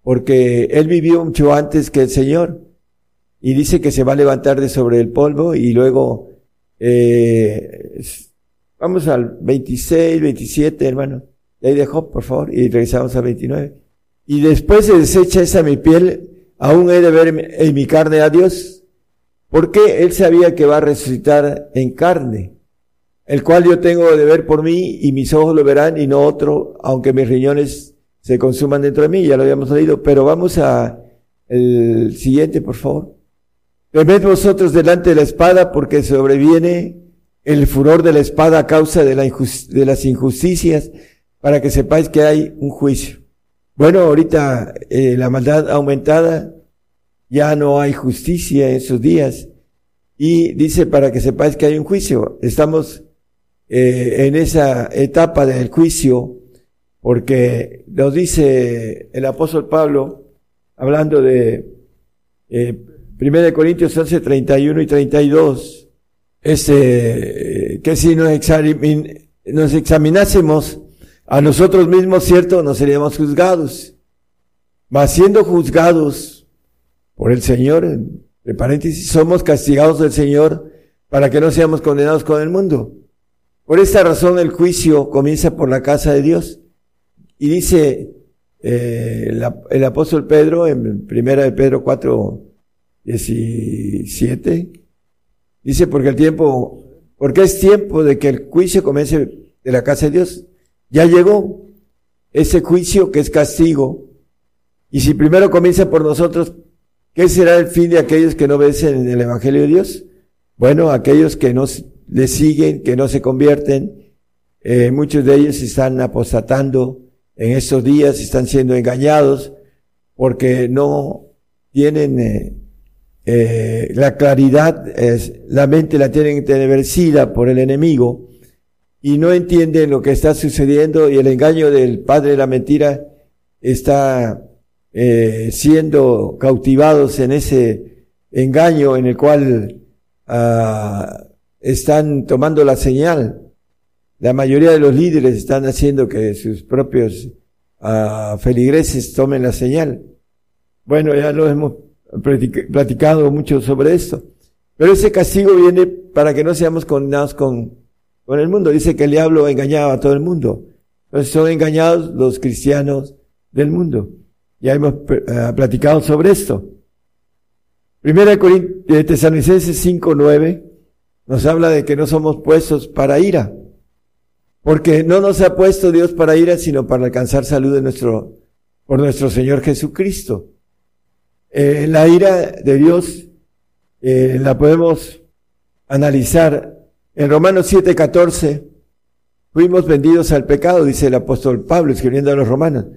[SPEAKER 3] porque él vivió mucho antes que el Señor, y dice que se va a levantar de sobre el polvo y luego, eh, vamos al 26, 27, hermano. Ahí de Job, por favor, y regresamos a 29. Y después se desecha esa mi piel, aún he de ver en mi carne a Dios, porque él sabía que va a resucitar en carne, el cual yo tengo de ver por mí y mis ojos lo verán y no otro, aunque mis riñones se consuman dentro de mí, ya lo habíamos leído, pero vamos a el siguiente, por favor. Temed vosotros delante de la espada porque sobreviene el furor de la espada a causa de, la de las injusticias para que sepáis que hay un juicio. Bueno, ahorita eh, la maldad aumentada, ya no hay justicia en esos días. Y dice para que sepáis que hay un juicio. Estamos eh, en esa etapa del juicio, porque nos dice el apóstol Pablo, hablando de eh, 1 Corintios 11, 31 y 32, este, que si nos, nos examinásemos a nosotros mismos, cierto, no seríamos juzgados, mas siendo juzgados por el Señor, entre paréntesis, somos castigados del Señor para que no seamos condenados con el mundo. Por esta razón el juicio comienza por la casa de Dios. Y dice eh, el, apóstol Pedro en primera de Pedro 4, 17, dice porque el tiempo, porque es tiempo de que el juicio comience de la casa de Dios. Ya llegó ese juicio que es castigo. Y si primero comienza por nosotros, ¿qué será el fin de aquellos que no obedecen en el Evangelio de Dios? Bueno, aquellos que no le siguen, que no se convierten, eh, muchos de ellos están apostatando en estos días, están siendo engañados porque no tienen eh, eh, la claridad, la mente la tienen teneversida por el enemigo y no entienden lo que está sucediendo y el engaño del padre de la mentira está eh, siendo cautivados en ese engaño en el cual ah, están tomando la señal. La mayoría de los líderes están haciendo que sus propios ah, feligreses tomen la señal. Bueno, ya lo hemos platicado mucho sobre esto. Pero ese castigo viene para que no seamos condenados con con el mundo. Dice que el diablo engañaba a todo el mundo. Entonces son engañados los cristianos del mundo. Ya hemos eh, platicado sobre esto. Primera de Tesalonicenses 5.9 nos habla de que no somos puestos para ira. Porque no nos ha puesto Dios para ira, sino para alcanzar salud de nuestro, por nuestro Señor Jesucristo. Eh, la ira de Dios eh, la podemos analizar en Romanos 7:14, fuimos vendidos al pecado, dice el apóstol Pablo escribiendo a los romanos,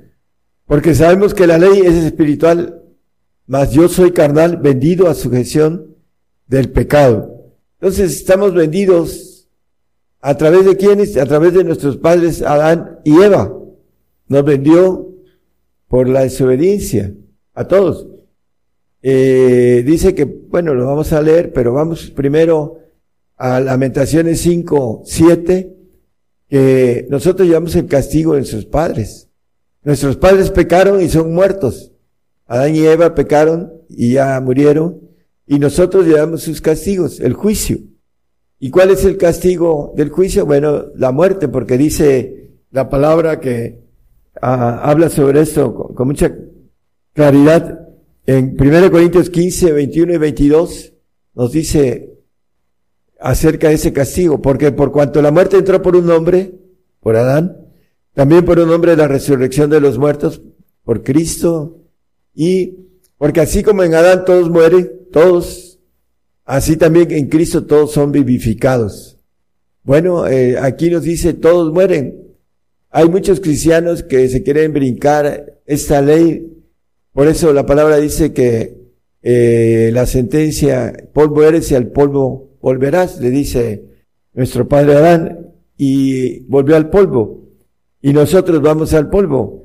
[SPEAKER 3] porque sabemos que la ley es espiritual, mas yo soy carnal, vendido a sujeción del pecado. Entonces estamos vendidos a través de quienes, a través de nuestros padres Adán y Eva. Nos vendió por la desobediencia a todos. Eh, dice que, bueno, lo vamos a leer, pero vamos primero a Lamentaciones 5, 7, que nosotros llevamos el castigo de sus padres. Nuestros padres pecaron y son muertos. Adán y Eva pecaron y ya murieron. Y nosotros llevamos sus castigos, el juicio. ¿Y cuál es el castigo del juicio? Bueno, la muerte, porque dice la palabra que ah, habla sobre esto con, mucha claridad. En 1 Corintios 15, 21 y 22 nos dice, acerca de ese castigo, porque por cuanto la muerte entró por un hombre, por Adán, también por un hombre la resurrección de los muertos, por Cristo, y porque así como en Adán todos mueren, todos, así también en Cristo todos son vivificados. Bueno, eh, aquí nos dice todos mueren. Hay muchos cristianos que se quieren brincar esta ley, por eso la palabra dice que eh, la sentencia, polvo eres y al polvo volverás, le dice nuestro padre Adán, y volvió al polvo. Y nosotros vamos al polvo.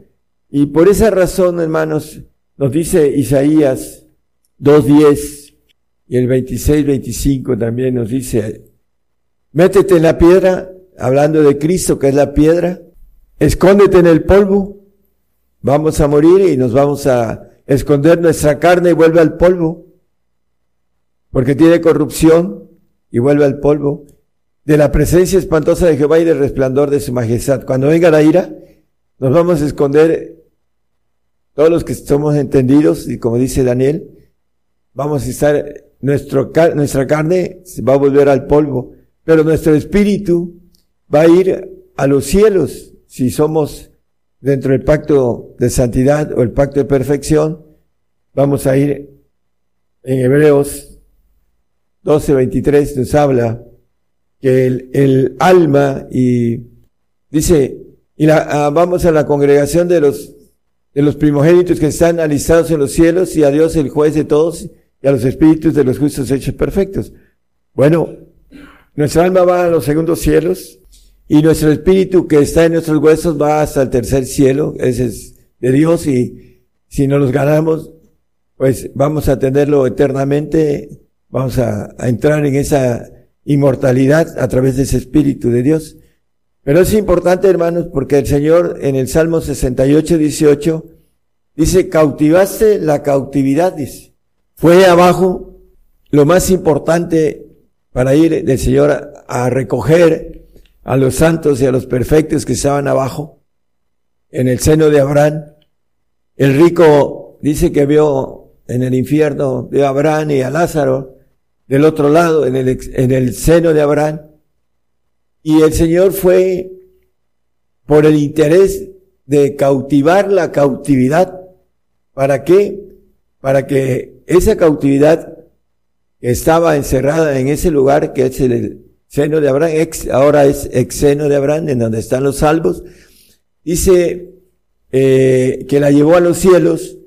[SPEAKER 3] Y por esa razón, hermanos, nos dice Isaías 2.10 y el 26-25 también nos dice, métete en la piedra, hablando de Cristo que es la piedra, escóndete en el polvo, vamos a morir y nos vamos a esconder nuestra carne y vuelve al polvo, porque tiene corrupción, y vuelve al polvo, de la presencia espantosa de Jehová y del resplandor de su majestad. Cuando venga la ira, nos vamos a esconder todos los que somos entendidos, y como dice Daniel, vamos a estar, nuestro, nuestra carne va a volver al polvo, pero nuestro espíritu va a ir a los cielos si somos dentro del pacto de santidad o el pacto de perfección, vamos a ir en Hebreos 12.23 nos habla que el, el, alma y dice, y la, ah, vamos a la congregación de los, de los primogénitos que están alistados en los cielos y a Dios el juez de todos y a los espíritus de los justos hechos perfectos. Bueno, nuestra alma va a los segundos cielos y nuestro espíritu que está en nuestros huesos va hasta el tercer cielo, ese es de Dios y si no los ganamos, pues vamos a tenerlo eternamente, vamos a, entrar en esa inmortalidad a través de ese espíritu de Dios. Pero es importante, hermanos, porque el Señor en el Salmo 68, 18 dice, cautivaste la cautividad, dice. Fue abajo lo más importante para ir del Señor a, recoger a los santos y a los perfectos que estaban abajo, en el seno de Abraham. El rico dice que vio en el infierno, de Abraham y a Lázaro del otro lado, en el, en el seno de Abraham. Y el Señor fue por el interés de cautivar la cautividad. ¿Para qué? Para que esa cautividad estaba encerrada en ese lugar que es el seno de Abraham, ahora es ex seno de Abraham, en donde están los salvos, dice eh, que la llevó a los cielos,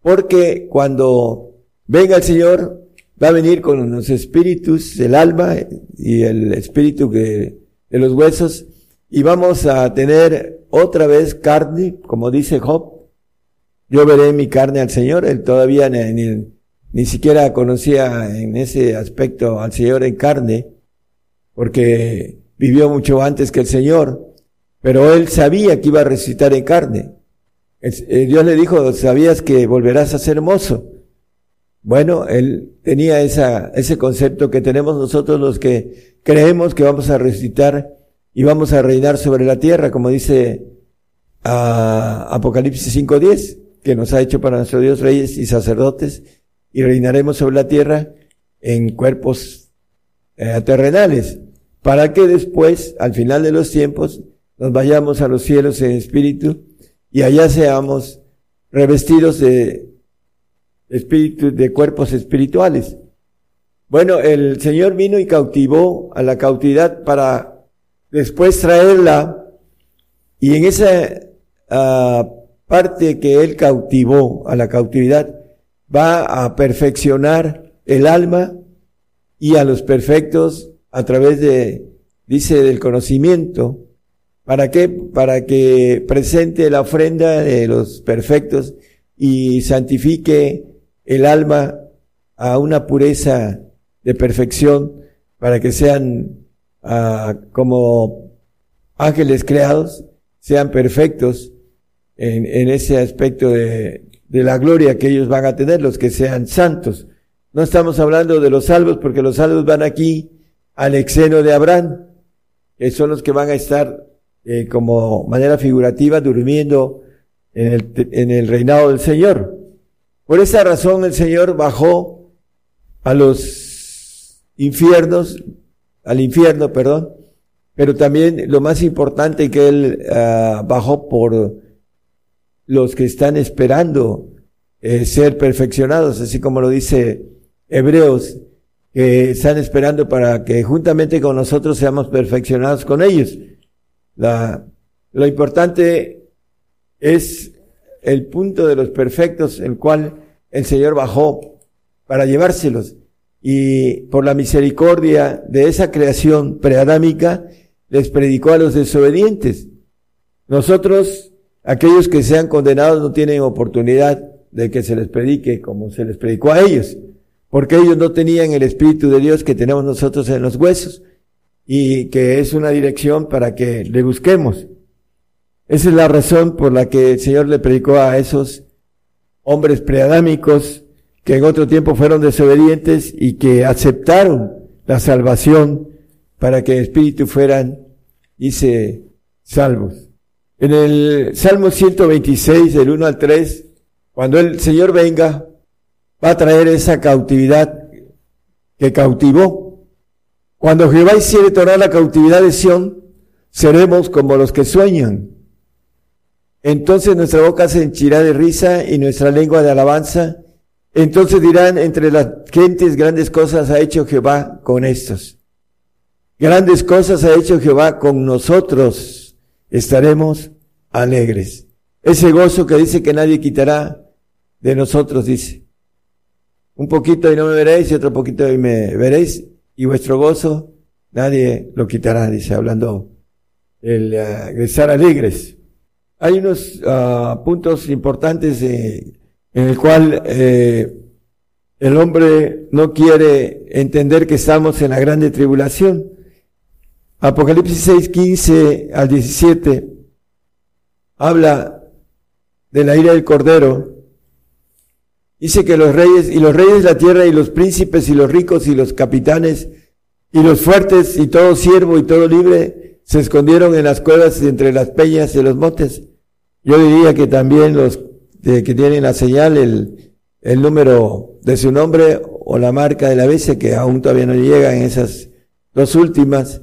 [SPEAKER 3] porque cuando venga el Señor, va a venir con los espíritus del alma y el espíritu de los huesos y vamos a tener otra vez carne, como dice Job. Yo veré mi carne al Señor. Él todavía ni, ni, siquiera conocía en ese aspecto al Señor en carne, porque vivió mucho antes que el Señor, pero él sabía que iba a resucitar en carne. Eh, Dios le dijo, sabías que volverás a ser hermoso. Bueno, él tenía esa, ese concepto que tenemos nosotros los que creemos que vamos a resucitar y vamos a reinar sobre la tierra, como dice uh, Apocalipsis 5.10, que nos ha hecho para nuestro Dios reyes y sacerdotes, y reinaremos sobre la tierra en cuerpos eh, terrenales, para que después, al final de los tiempos, nos vayamos a los cielos en espíritu y allá seamos revestidos de espíritu, de cuerpos espirituales. Bueno, el Señor vino y cautivó a la cautividad para después traerla y en esa uh, parte que Él cautivó a la cautividad va a perfeccionar el alma y a los perfectos a través de, dice, del conocimiento. ¿Para qué? Para que presente la ofrenda de los perfectos y santifique el alma a una pureza de perfección para que sean uh, como ángeles creados, sean perfectos en, en ese aspecto de, de, la gloria que ellos van a tener, los que sean santos. No estamos hablando de los salvos porque los salvos van aquí al exeno de Abraham, que son los que van a estar eh, como manera figurativa durmiendo en el, en el reinado del Señor. Por esa razón el Señor bajó a los infiernos, al infierno, perdón, pero también lo más importante que Él uh, bajó por los que están esperando eh, ser perfeccionados, así como lo dice Hebreos, que están esperando para que juntamente con nosotros seamos perfeccionados con ellos. La, lo importante es el punto de los perfectos, el cual el Señor bajó para llevárselos. Y por la misericordia de esa creación preadámica, les predicó a los desobedientes. Nosotros, aquellos que sean condenados, no tienen oportunidad de que se les predique como se les predicó a ellos, porque ellos no tenían el Espíritu de Dios que tenemos nosotros en los huesos y que es una dirección para que le busquemos. Esa es la razón por la que el Señor le predicó a esos hombres preadámicos que en otro tiempo fueron desobedientes y que aceptaron la salvación para que el espíritu fueran, dice, salvos. En el Salmo 126, del 1 al 3, cuando el Señor venga, va a traer esa cautividad que cautivó. Cuando Jehová hiciere tornar la cautividad de Sión, seremos como los que sueñan. Entonces nuestra boca se henchirá de risa y nuestra lengua de alabanza. Entonces dirán entre las gentes grandes cosas ha hecho Jehová con estos. Grandes cosas ha hecho Jehová con nosotros. Estaremos alegres. Ese gozo que dice que nadie quitará de nosotros, dice. Un poquito y no me veréis y otro poquito y me veréis y vuestro gozo nadie lo quitará, dice, hablando el uh, estar alegres. Hay unos uh, puntos importantes en el cual eh, el hombre no quiere entender que estamos en la grande tribulación. Apocalipsis 6, 15 al 17 habla de la ira del Cordero. Dice que los reyes y los reyes de la tierra y los príncipes y los ricos y los capitanes y los fuertes y todo siervo y todo libre se escondieron en las cuevas entre las peñas y los montes. Yo diría que también los que tienen la señal, el, número de su nombre o la marca de la bestia, que aún todavía no llega en esas dos últimas.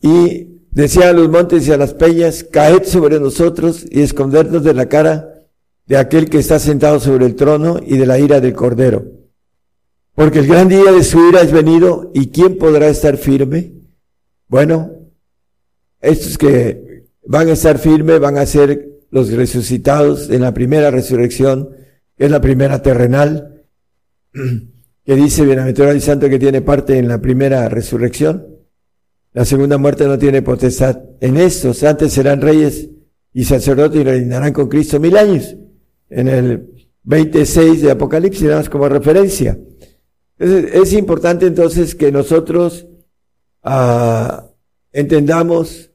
[SPEAKER 3] Y decía a los montes y a las peñas, caed sobre nosotros y escondernos de la cara de aquel que está sentado sobre el trono y de la ira del cordero. Porque el gran día de su ira es venido y ¿quién podrá estar firme? Bueno, estos que van a estar firmes van a ser los resucitados en la primera resurrección es la primera terrenal, que dice bienaventurado y santo que tiene parte en la primera resurrección. La segunda muerte no tiene potestad en estos, antes serán reyes y sacerdotes y reinarán con Cristo mil años. En el 26 de Apocalipsis, nada más como referencia. es importante entonces que nosotros ah, entendamos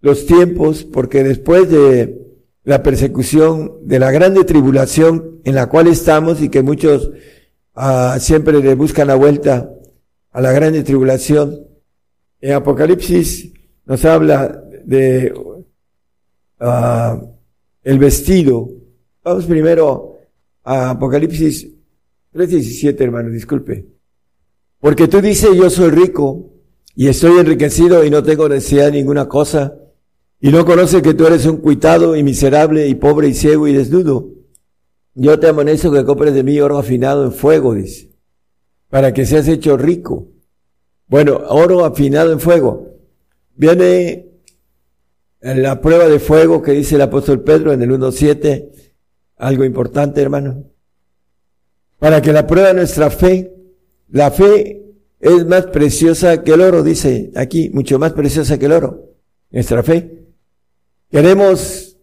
[SPEAKER 3] los tiempos, porque después de la persecución, de la grande tribulación en la cual estamos y que muchos ah, siempre le buscan la vuelta a la grande tribulación. En Apocalipsis nos habla de uh, el vestido. Vamos primero a Apocalipsis 3.17, hermano, disculpe. Porque tú dices, yo soy rico y estoy enriquecido y no tengo necesidad de ninguna cosa y no conoce que tú eres un cuitado y miserable y pobre y ciego y desnudo. Yo te amonesto que compres de mí oro afinado en fuego, dice, para que seas hecho rico. Bueno, oro afinado en fuego. Viene en la prueba de fuego que dice el apóstol Pedro en el 1.7, algo importante, hermano. Para que la prueba nuestra fe, la fe es más preciosa que el oro, dice aquí, mucho más preciosa que el oro, nuestra fe. ¿Queremos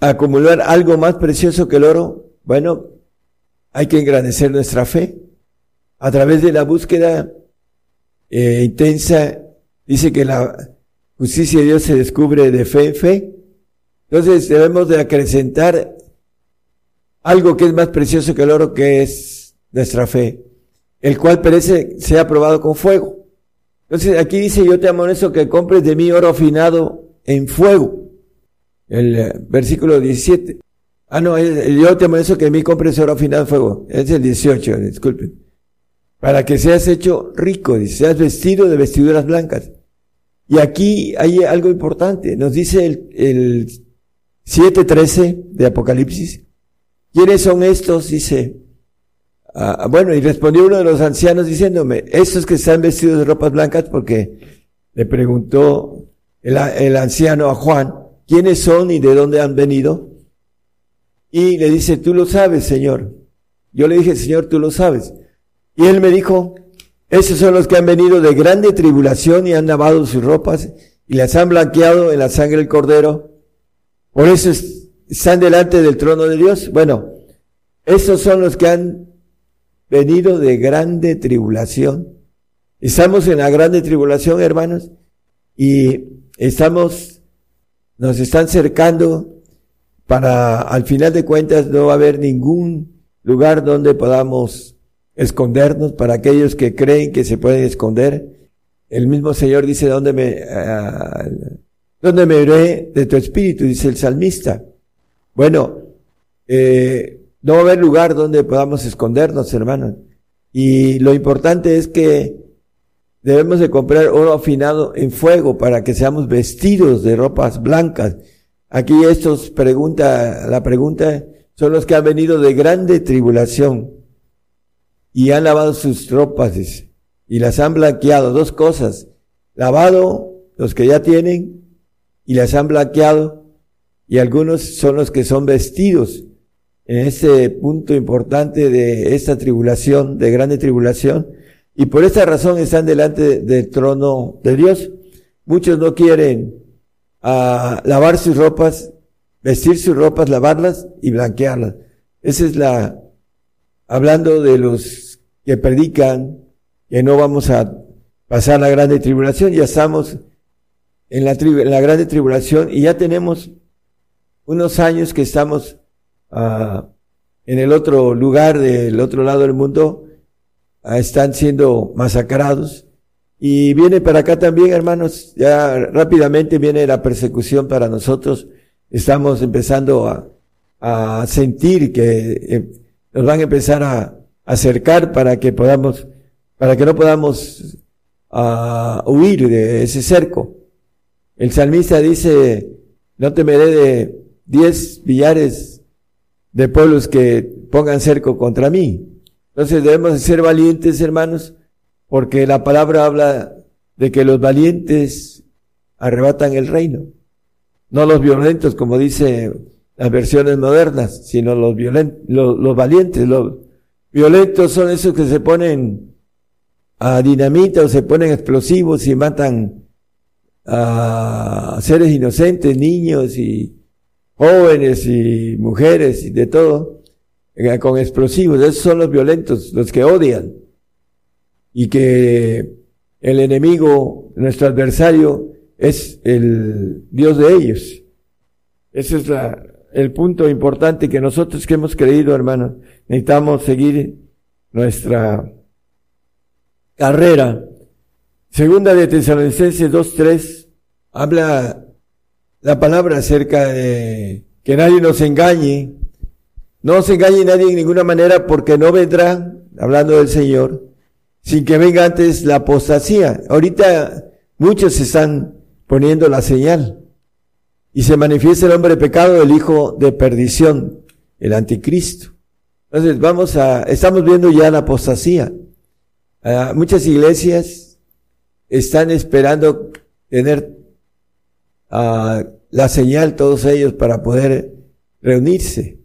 [SPEAKER 3] acumular algo más precioso que el oro? Bueno, hay que engrandecer nuestra fe a través de la búsqueda eh, intensa. Dice que la justicia de Dios se descubre de fe en fe. Entonces debemos de acrecentar algo que es más precioso que el oro, que es nuestra fe, el cual perece, sea probado con fuego. Entonces aquí dice, yo te amonesto que compres de mí oro afinado en fuego el eh, versículo 17. Ah, no, yo te eso que mi compres oro final fuego. Es el 18, disculpen. Para que seas hecho rico, dice, seas vestido de vestiduras blancas. Y aquí hay algo importante. Nos dice el, el 7.13 de Apocalipsis. ¿Quiénes son estos? Dice. Ah, bueno, y respondió uno de los ancianos diciéndome, estos que están vestidos de ropas blancas, porque le preguntó el, el anciano a Juan, quiénes son y de dónde han venido. Y le dice, tú lo sabes, Señor. Yo le dije, Señor, tú lo sabes. Y él me dijo, esos son los que han venido de grande tribulación y han lavado sus ropas y las han blanqueado en la sangre del cordero. Por eso están delante del trono de Dios. Bueno, esos son los que han venido de grande tribulación. Estamos en la grande tribulación, hermanos, y estamos nos están cercando para, al final de cuentas, no va a haber ningún lugar donde podamos escondernos para aquellos que creen que se pueden esconder. El mismo Señor dice, ¿dónde me, uh, ¿dónde me iré de tu espíritu? Dice el salmista. Bueno, eh, no va a haber lugar donde podamos escondernos, hermanos. Y lo importante es que Debemos de comprar oro afinado en fuego para que seamos vestidos de ropas blancas. Aquí estos pregunta, la pregunta son los que han venido de grande tribulación y han lavado sus ropas y las han blanqueado. Dos cosas. Lavado los que ya tienen y las han blanqueado y algunos son los que son vestidos en este punto importante de esta tribulación, de grande tribulación y por esta razón están delante del trono de Dios. Muchos no quieren a lavar sus ropas, vestir sus ropas, lavarlas y blanquearlas. Esa es la, hablando de los que predican que no vamos a pasar la grande tribulación, ya estamos en la, en la grande tribulación y ya tenemos unos años que estamos uh, en el otro lugar del otro lado del mundo, uh, están siendo masacrados. Y viene para acá también, hermanos, ya rápidamente viene la persecución para nosotros. Estamos empezando a, a sentir que eh, nos van a empezar a acercar para que podamos, para que no podamos uh, huir de ese cerco. El salmista dice, no temeré de diez billares de pueblos que pongan cerco contra mí. Entonces debemos ser valientes, hermanos, porque la palabra habla de que los valientes arrebatan el reino. No los violentos, como dice las versiones modernas, sino los violentos, los, valientes. Los violentos son esos que se ponen a dinamita o se ponen explosivos y matan a seres inocentes, niños y jóvenes y mujeres y de todo, eh, con explosivos. Esos son los violentos, los que odian. Y que el enemigo, nuestro adversario, es el Dios de ellos. Ese es el punto importante que nosotros que hemos creído, hermanos, necesitamos seguir nuestra carrera. Segunda de Tesalonicenses 2.3 habla la palabra acerca de que nadie nos engañe. No se engañe nadie en ninguna manera porque no vendrá, hablando del Señor, sin que venga antes la apostasía. Ahorita muchos están poniendo la señal y se manifiesta el hombre de pecado, el hijo de perdición, el anticristo. Entonces vamos a, estamos viendo ya la apostasía. Ah, muchas iglesias están esperando tener ah, la señal, todos ellos, para poder reunirse.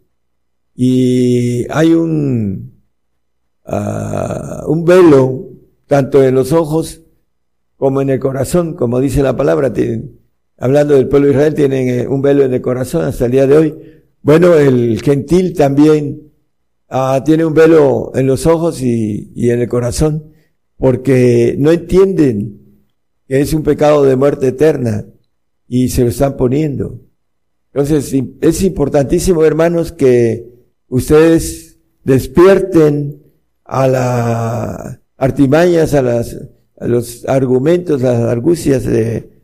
[SPEAKER 3] Y hay un, ah, un velo, tanto en los ojos como en el corazón, como dice la palabra, hablando del pueblo de Israel, tienen eh, un velo en el corazón hasta el día de hoy. Bueno, el gentil también ah, tiene un velo en los ojos y, y en el corazón, porque no entienden que es un pecado de muerte eterna y se lo están poniendo. Entonces, es importantísimo, hermanos, que ustedes despierten a las artimañas, a, las, a los argumentos, las argucias de,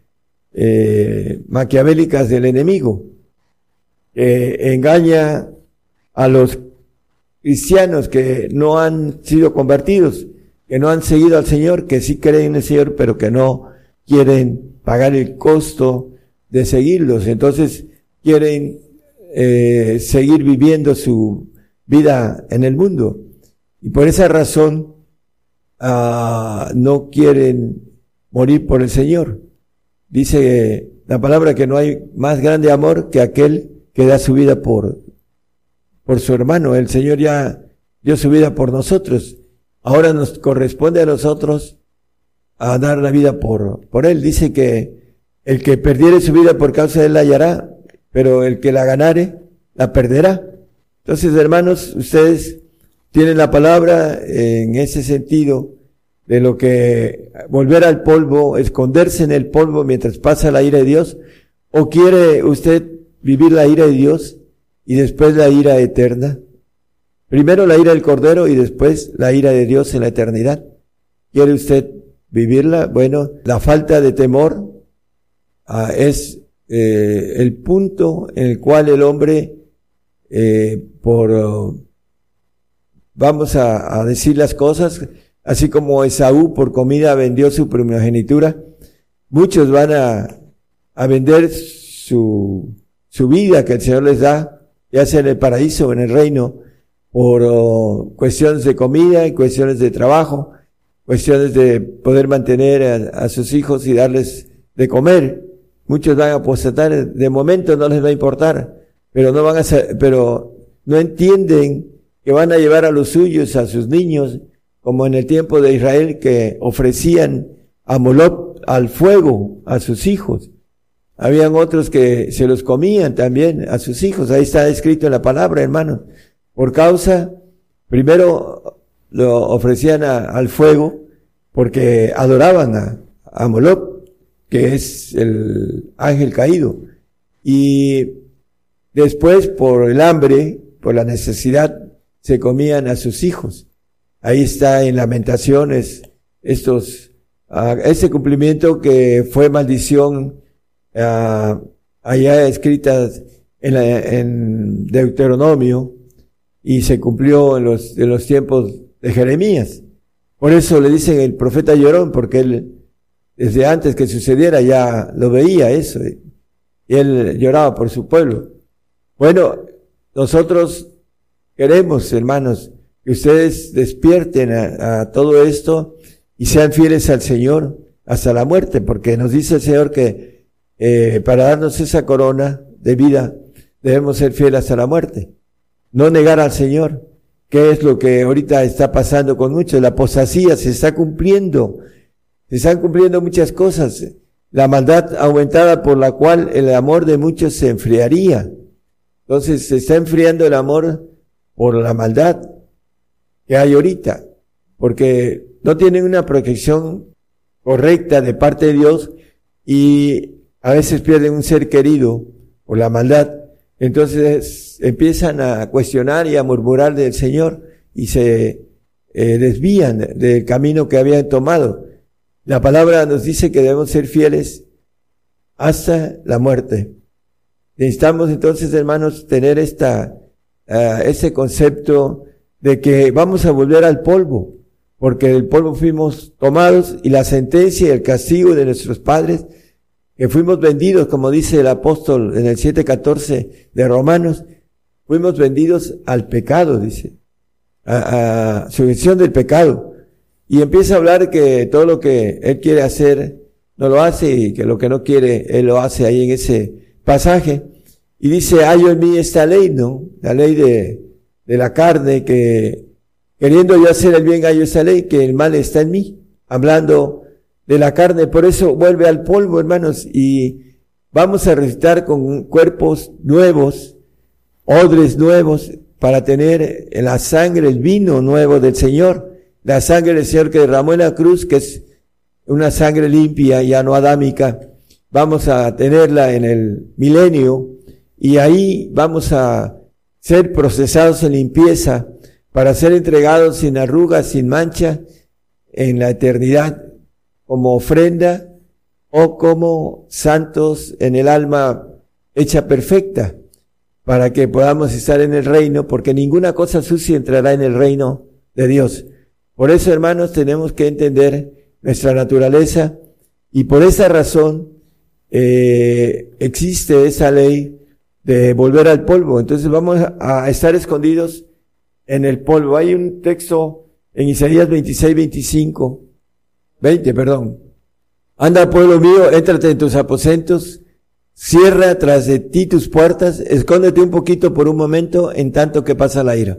[SPEAKER 3] eh, maquiavélicas del enemigo, engaña a los cristianos que no han sido convertidos, que no han seguido al Señor, que sí creen en el Señor, pero que no quieren pagar el costo de seguirlos. Entonces quieren eh, seguir viviendo su vida en el mundo. Y por esa razón ah, no quieren morir por el Señor. Dice la palabra que no hay más grande amor que aquel que da su vida por, por su hermano. El Señor ya dio su vida por nosotros. Ahora nos corresponde a nosotros a dar la vida por, por Él. Dice que el que perdiere su vida por causa de Él la hallará, pero el que la ganare, la perderá. Entonces, hermanos, ustedes tienen la palabra en ese sentido de lo que volver al polvo, esconderse en el polvo mientras pasa la ira de Dios, o quiere usted vivir la ira de Dios y después la ira eterna. Primero la ira del Cordero y después la ira de Dios en la eternidad. ¿Quiere usted vivirla? Bueno, la falta de temor ah, es eh, el punto en el cual el hombre, eh, por, vamos a decir las cosas, así como Esaú por comida vendió su primogenitura, muchos van a, a vender su, su vida que el Señor les da, ya sea en el paraíso o en el reino, por oh, cuestiones de comida y cuestiones de trabajo, cuestiones de poder mantener a, sus hijos y darles de comer. Muchos van a apostatar, de momento no les va a importar, pero no van a pero no entienden que van a llevar a los suyos, a sus niños, como en el tiempo de Israel que ofrecían a Moloch al fuego a sus hijos. Habían otros que se los comían también a sus hijos. Ahí está escrito en la palabra, hermano. Por causa, primero lo ofrecían al fuego porque adoraban a, a que es el ángel caído. Y después, por el hambre, por la necesidad, se comían a sus hijos. Ahí está en Lamentaciones estos, uh, ese cumplimiento que fue maldición uh, allá escrita en, en, Deuteronomio y se cumplió en los, en los tiempos de Jeremías. Por eso le dicen el profeta llorón, porque él desde antes que sucediera ya lo veía eso. Y él lloraba por su pueblo. Bueno, nosotros queremos, hermanos, que ustedes despierten a, todo esto y sean fieles al Señor hasta la muerte, porque nos dice el Señor que eh, para darnos esa corona de vida debemos ser fieles hasta la muerte. No negar al Señor, que es lo que ahorita está pasando con muchos. La posasía se está cumpliendo, se están cumpliendo muchas cosas. La maldad aumentada por la cual el amor de muchos se enfriaría. Entonces se está enfriando el amor por la maldad que hay ahorita, porque no tienen una protección correcta de parte de Dios y a veces pierden un ser querido por la maldad. Entonces empiezan a cuestionar y a murmurar del Señor y se eh, desvían del camino que habían tomado. La palabra nos dice que debemos ser fieles hasta la muerte. Necesitamos entonces, hermanos, tener esta, uh, ese concepto de que vamos a volver al polvo, porque del polvo fuimos tomados y la sentencia y el castigo de nuestros padres, que fuimos vendidos, como dice el apóstol en el 7.14 de Romanos, fuimos vendidos al pecado, dice, a, a sujeción del pecado. Y empieza a hablar que todo lo que él quiere hacer no lo hace y que lo que no quiere él lo hace ahí en ese pasaje y dice, hay en mí esta ley, ¿no? La ley de, de la carne que queriendo yo hacer el bien hay esa ley, que el mal está en mí, hablando de la carne, por eso vuelve al polvo, hermanos, y vamos a recitar con cuerpos nuevos, odres nuevos, para tener en la sangre el vino nuevo del Señor, la sangre del Señor que derramó en la cruz, que es una sangre limpia, ya no adámica, vamos a tenerla en el milenio y ahí vamos a ser procesados en limpieza para ser entregados sin arrugas, sin mancha en la eternidad como ofrenda o como santos en el alma hecha perfecta para que podamos estar en el reino porque ninguna cosa sucia entrará en el reino de Dios. Por eso, hermanos, tenemos que entender nuestra naturaleza y por esa razón eh, existe esa ley de volver al polvo. Entonces vamos a estar escondidos en el polvo. Hay un texto en Isaías 26, 25, 20, perdón. Anda, pueblo mío, éntrate en tus aposentos, cierra tras de ti tus puertas, escóndete un poquito por un momento en tanto que pasa la ira.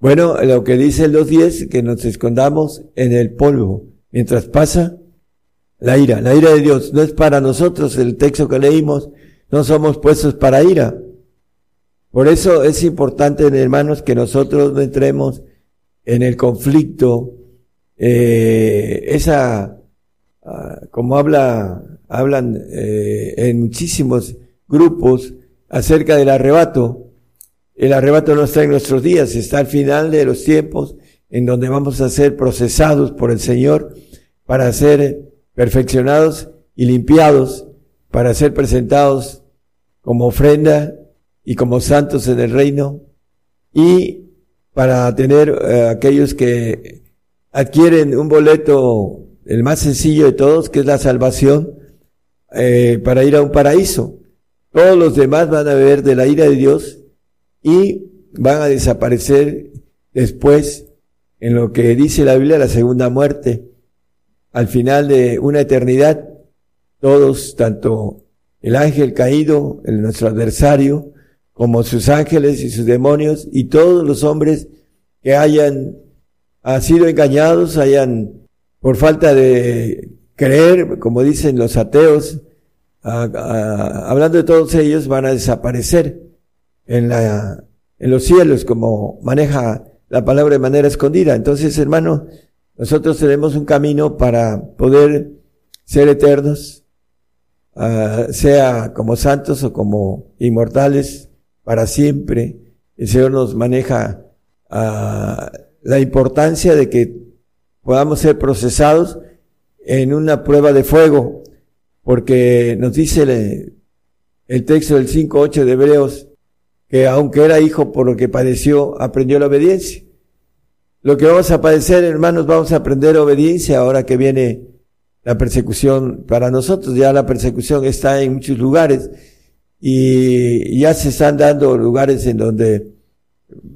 [SPEAKER 3] Bueno, lo que dice el 2.10, que nos escondamos en el polvo mientras pasa la ira. La ira de Dios no es para nosotros el texto que leímos, no somos puestos para ira. Por eso es importante, hermanos, que nosotros no entremos en el conflicto, eh, esa, ah, como habla, hablan eh, en muchísimos grupos acerca del arrebato. El arrebato no está en nuestros días, está al final de los tiempos en donde vamos a ser procesados por el Señor para ser perfeccionados y limpiados, para ser presentados como ofrenda y como santos en el reino y para tener eh, aquellos que adquieren un boleto, el más sencillo de todos, que es la salvación, eh, para ir a un paraíso. Todos los demás van a ver de la ira de Dios y van a desaparecer después en lo que dice la Biblia, la segunda muerte. Al final de una eternidad, todos, tanto el ángel caído, el, nuestro adversario, como sus ángeles y sus demonios y todos los hombres que hayan ha sido engañados, hayan por falta de creer, como dicen los ateos, hablando de todos ellos, van a desaparecer en, la, en los cielos, como maneja la palabra de manera escondida. Entonces, hermano, nosotros tenemos un camino para poder ser eternos, ah, sea como santos o como inmortales para siempre. El Señor nos maneja ah, la importancia de que podamos ser procesados en una prueba de fuego, porque nos dice el, el texto del 5.8 de Hebreos, que aunque era hijo por lo que padeció, aprendió la obediencia. Lo que vamos a padecer, hermanos, vamos a aprender obediencia ahora que viene la persecución para nosotros. Ya la persecución está en muchos lugares y ya se están dando lugares en donde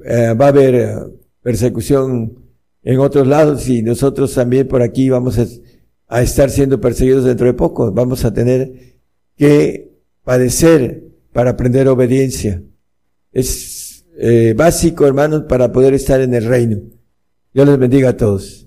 [SPEAKER 3] eh, va a haber eh, persecución en otros lados y nosotros también por aquí vamos a, estar siendo perseguidos dentro de poco. Vamos a tener que padecer para aprender obediencia. Es eh, básico, hermanos, para poder estar en el reino. Dios les bendiga a todos.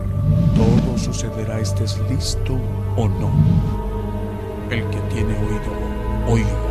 [SPEAKER 2] Todo sucederá estés listo o no. El que tiene oído, oiga.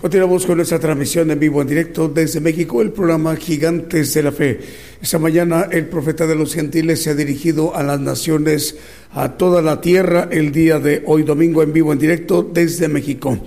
[SPEAKER 1] Continuamos con nuestra transmisión en vivo en directo desde México, el programa Gigantes de la Fe. Esta mañana el profeta de los gentiles se ha dirigido a las naciones, a toda la tierra, el día de hoy domingo en vivo en directo desde México.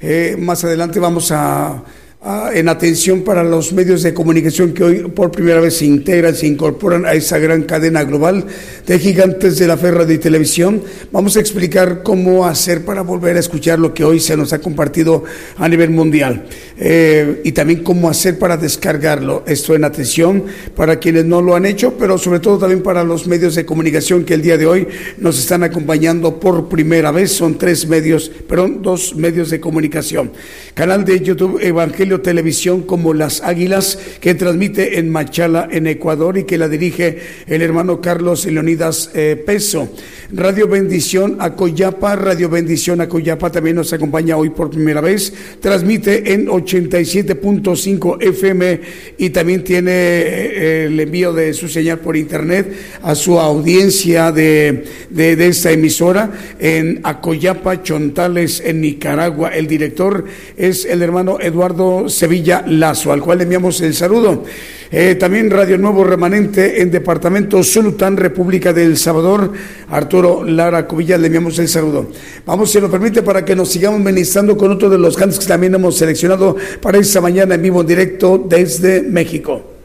[SPEAKER 1] Eh, más adelante vamos a Ah, en atención para los medios de comunicación que hoy por primera vez se integran, se incorporan a esa gran cadena global de gigantes de la fe radio y televisión. Vamos a explicar cómo hacer para volver a escuchar lo que hoy se nos ha compartido a nivel mundial eh, y también cómo hacer para descargarlo. Esto en atención para quienes no lo han hecho, pero sobre todo también para los medios de comunicación que el día de hoy nos están acompañando por primera vez. Son tres medios, perdón, dos medios de comunicación. Canal de YouTube Evangelio Televisión como Las Águilas, que transmite en Machala, en Ecuador, y que la dirige el hermano Carlos Leonidas eh, Peso. Radio Bendición Acoyapa, Radio Bendición Acoyapa también nos acompaña hoy por primera vez. Transmite en 87.5 FM y también tiene eh, el envío de su señal por internet a su audiencia de, de, de esta emisora en Acoyapa, Chontales, en Nicaragua. El director es el hermano Eduardo Sevilla Lazo, al cual le enviamos el saludo. Eh, también Radio Nuevo Remanente en Departamento Zulután, República del Salvador. Arturo Lara Cubilla, le enviamos el saludo. Vamos, si nos permite, para que nos sigamos ministrando con otro de los cantos que también hemos seleccionado para esta mañana en vivo directo desde México.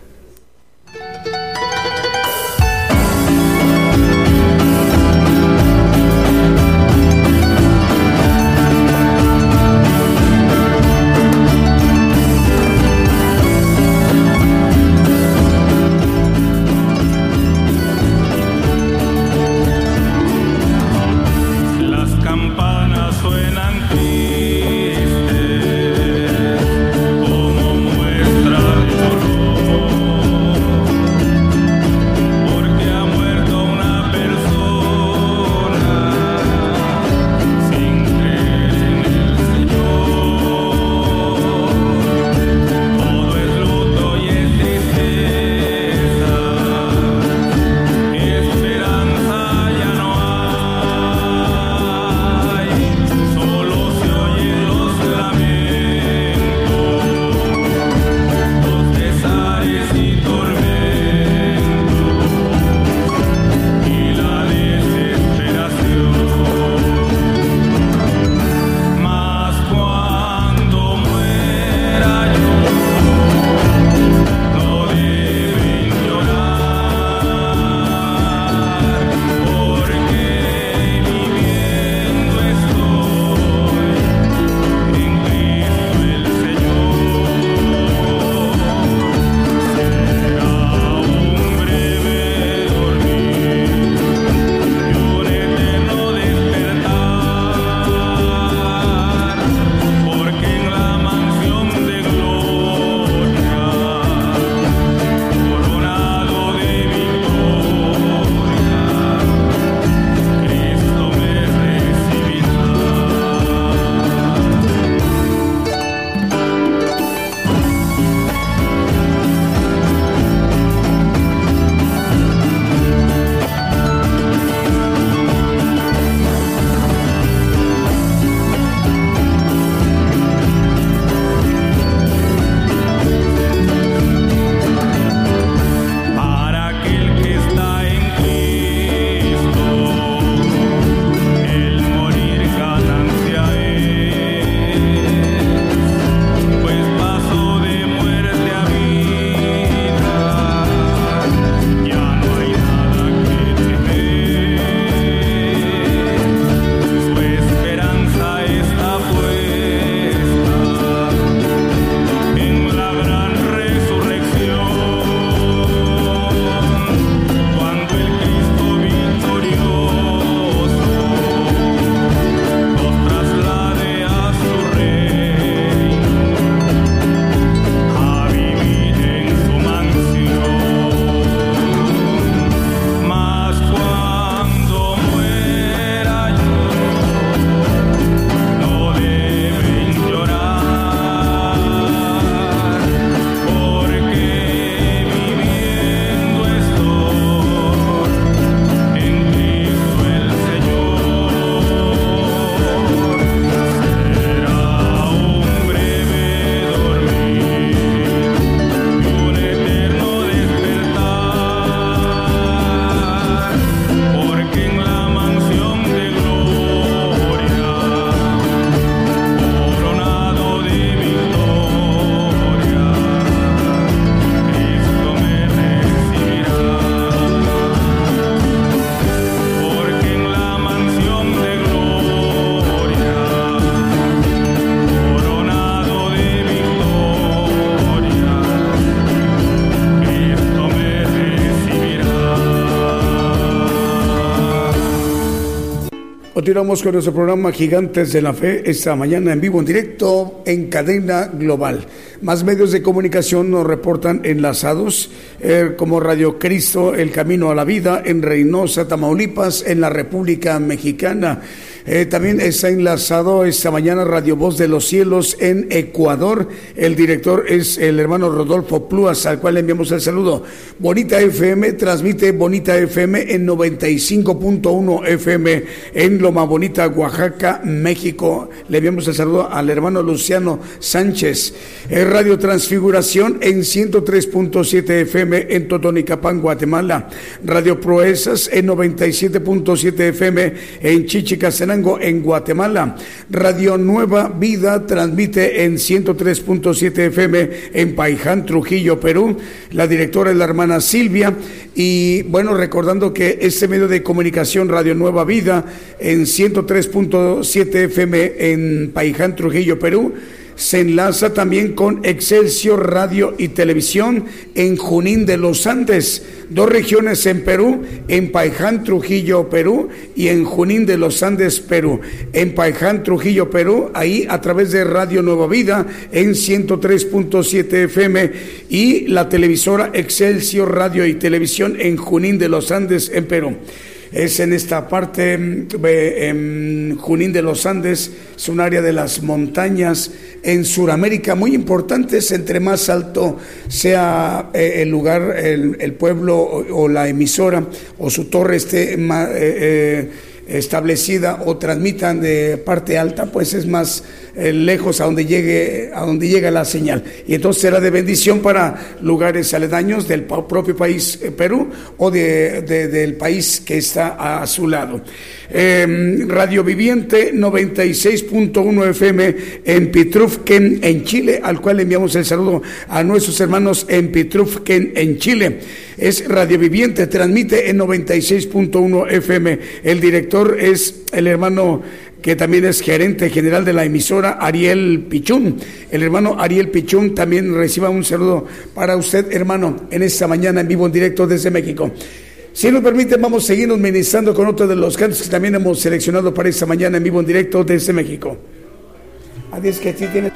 [SPEAKER 1] Continuamos con nuestro programa Gigantes de la Fe esta mañana en vivo, en directo, en cadena global. Más medios de comunicación nos reportan enlazados eh, como Radio Cristo, El Camino a la Vida, en Reynosa, Tamaulipas, en la República Mexicana. Eh, también está enlazado esta mañana Radio Voz de los Cielos en Ecuador. El director es el hermano Rodolfo Plúas, al cual le enviamos el saludo. Bonita FM transmite Bonita FM en 95.1 FM en Loma Bonita, Oaxaca, México. Le enviamos el saludo al hermano Luciano Sánchez. Radio Transfiguración en 103.7 FM en Totonicapán, Guatemala. Radio Proezas en 97.7 FM en En Guatemala. Radio Nueva Vida transmite en 103.7 FM en Paiján, Trujillo, Perú. La directora es la hermana Silvia. Y bueno, recordando que este medio de comunicación, Radio Nueva Vida, en 103.7 FM en Paiján, Trujillo, Perú se enlaza también con Excelsior Radio y Televisión en Junín de los Andes, dos regiones en Perú, en Paiján, Trujillo, Perú y en Junín de los Andes, Perú. En Paiján, Trujillo, Perú, ahí a través de Radio Nueva Vida en 103.7 FM y la televisora Excelsior Radio y Televisión en Junín de los Andes, en Perú es en esta parte, mm, en Junín de los Andes, es un área de las montañas en Sudamérica muy importantes, entre más alto sea eh, el lugar, el, pueblo o, la emisora o su torre esté. Eh, eh, establecida o transmitan de parte alta, pues es más eh, lejos a donde llegue a donde llega la señal. Y entonces será de bendición para lugares aledaños del propio país eh, Perú o de, del país que está a su lado. Em, Radio Viviente 96.1 FM en Pitrufken, en Chile, al cual enviamos el saludo a nuestros hermanos en Pitrufken, en Chile. Es Radio Viviente, transmite en 96.1 FM. El director es el hermano que también es gerente general de la emisora, Ariel Pichún. El hermano Ariel Pichún también reciba un saludo para usted, hermano, en esta mañana en vivo en directo desde México. Si nos permite, vamos a seguirnos ministrando con otro de los cantos que también hemos seleccionado para esta mañana en vivo en directo desde México. Adiós, que sí tiene.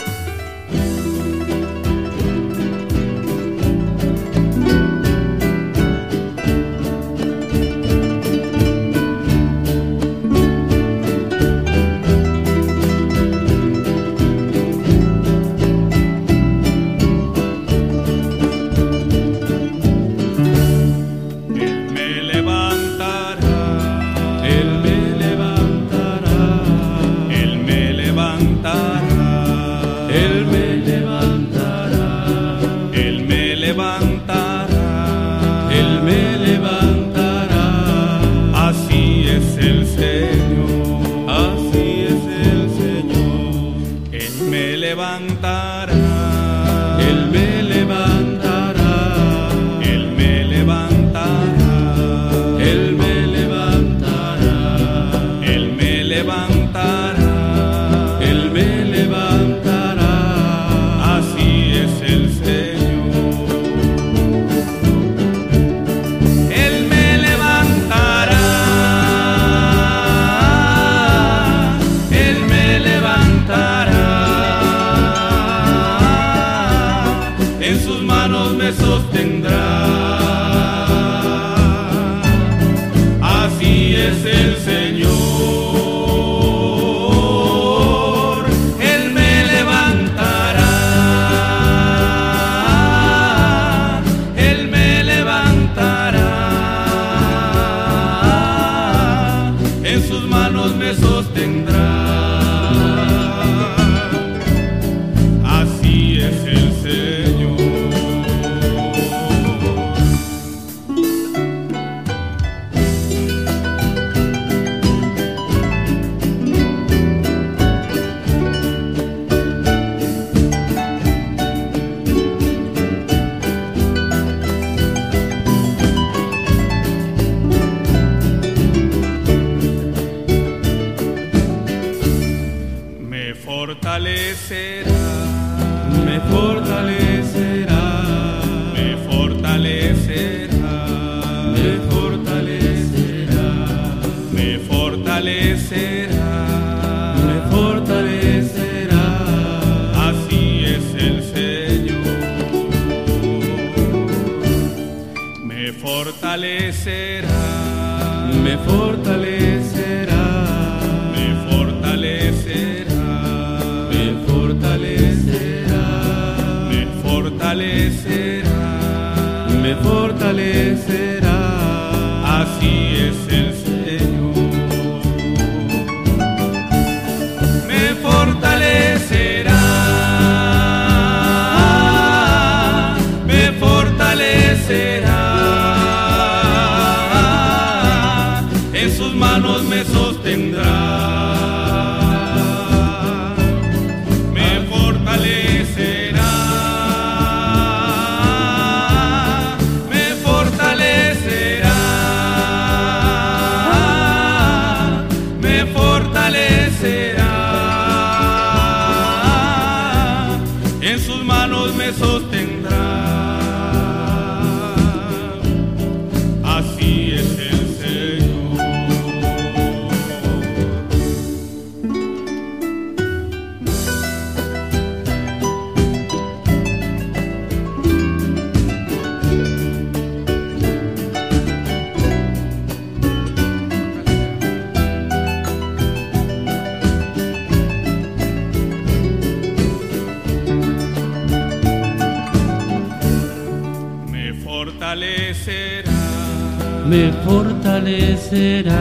[SPEAKER 4] Fortalecerá,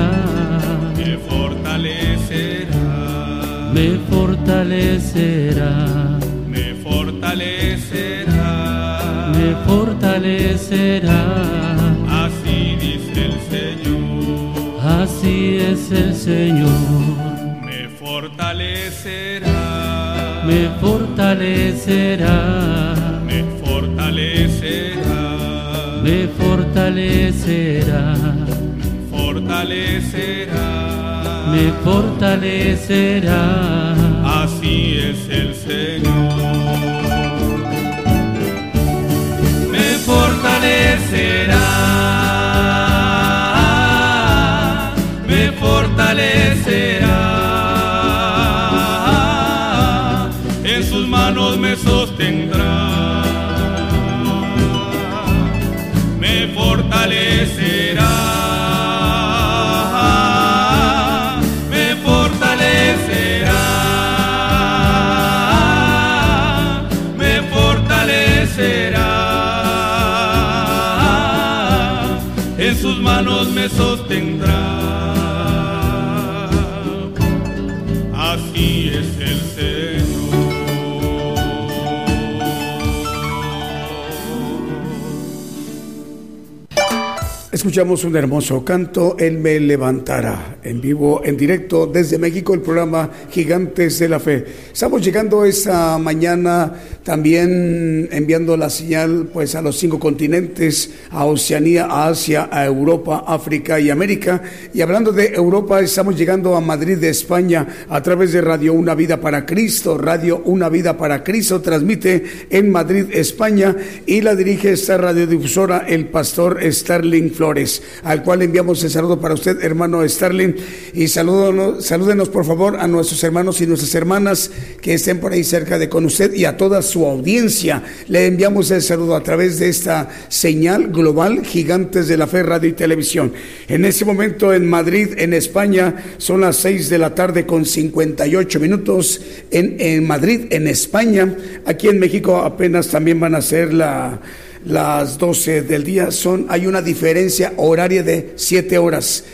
[SPEAKER 1] Escuchamos un hermoso canto, Él me levantará, en vivo, en directo desde México, el programa Gigantes de la Fe. Estamos llegando esta mañana también enviando la señal pues a los cinco continentes, a Oceanía, a Asia, a Europa, África y América. Y hablando de Europa, estamos llegando a Madrid de España a través de Radio Una Vida para Cristo. Radio Una Vida para Cristo transmite en Madrid, España y la dirige esta radiodifusora el pastor Starling Flores, al cual enviamos el saludo para usted, hermano Starling, y salúdenos, salúdenos por favor a nuestros hermanos y nuestras hermanas que estén por ahí cerca de con usted y a toda su audiencia. Le enviamos el saludo a través de esta señal global Gigantes de la Fe Radio y Televisión. En este momento en Madrid, en España, son las 6 de la tarde con 58 minutos en, Madrid, en España. Aquí en México apenas también van a ser la las 12 del día son hay una diferencia horaria de 7 horas.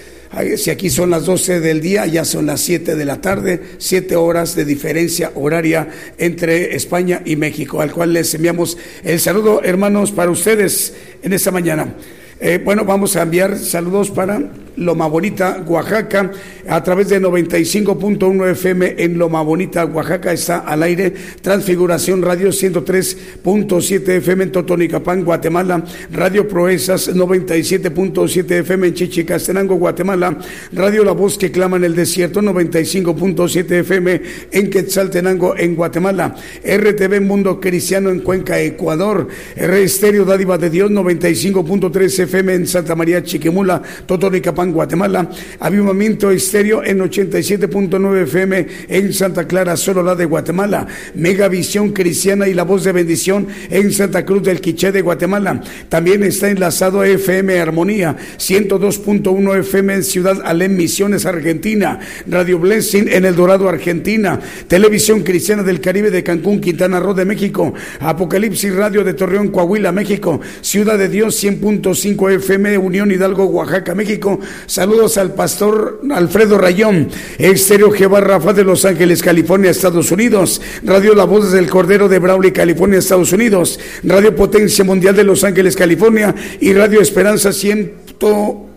[SPEAKER 1] Si aquí son las 12 del día, ya son las 7 de la tarde, 7 horas de diferencia horaria entre España y México, al cual les enviamos el saludo, hermanos, para ustedes en esta mañana. Eh, bueno, vamos a enviar saludos para Loma Bonita, Oaxaca, a través de 95.1 FM en Loma Bonita, Oaxaca, está al aire Transfiguración Radio 103.7 FM en Totonicapán, Guatemala, Radio Proezas 97.7 FM en Chichicastenango, Guatemala, Radio La Voz que clama en el desierto 95.7 FM en Quetzaltenango, en Guatemala, RTV Mundo Cristiano en Cuenca, Ecuador, R Estéreo Dádiva de Dios 95.3 FM en Santa María Chiquimula, Totonicapán, Guatemala. Avivamiento Estéreo en 87.9 FM en Santa Clara, solo la de Guatemala. Megavisión Cristiana y la voz de bendición en Santa Cruz del Quiché de Guatemala. También está enlazado FM Armonía 102.1 FM en Ciudad Alem, Misiones, Argentina. Radio Blessing en El Dorado, Argentina. Televisión Cristiana del Caribe de Cancún, Quintana Roo de México. Apocalipsis Radio de Torreón, Coahuila, México. Ciudad de Dios 100.5 FM, Unión Hidalgo, Oaxaca, México. Saludos al pastor Alfredo Rayón. Exterior Jehová Rafa de Los Ángeles, California, Estados Unidos. Radio La Voz del Cordero de Brawley, California, Estados Unidos. Radio Potencia Mundial de Los Ángeles, California. Y Radio Esperanza 100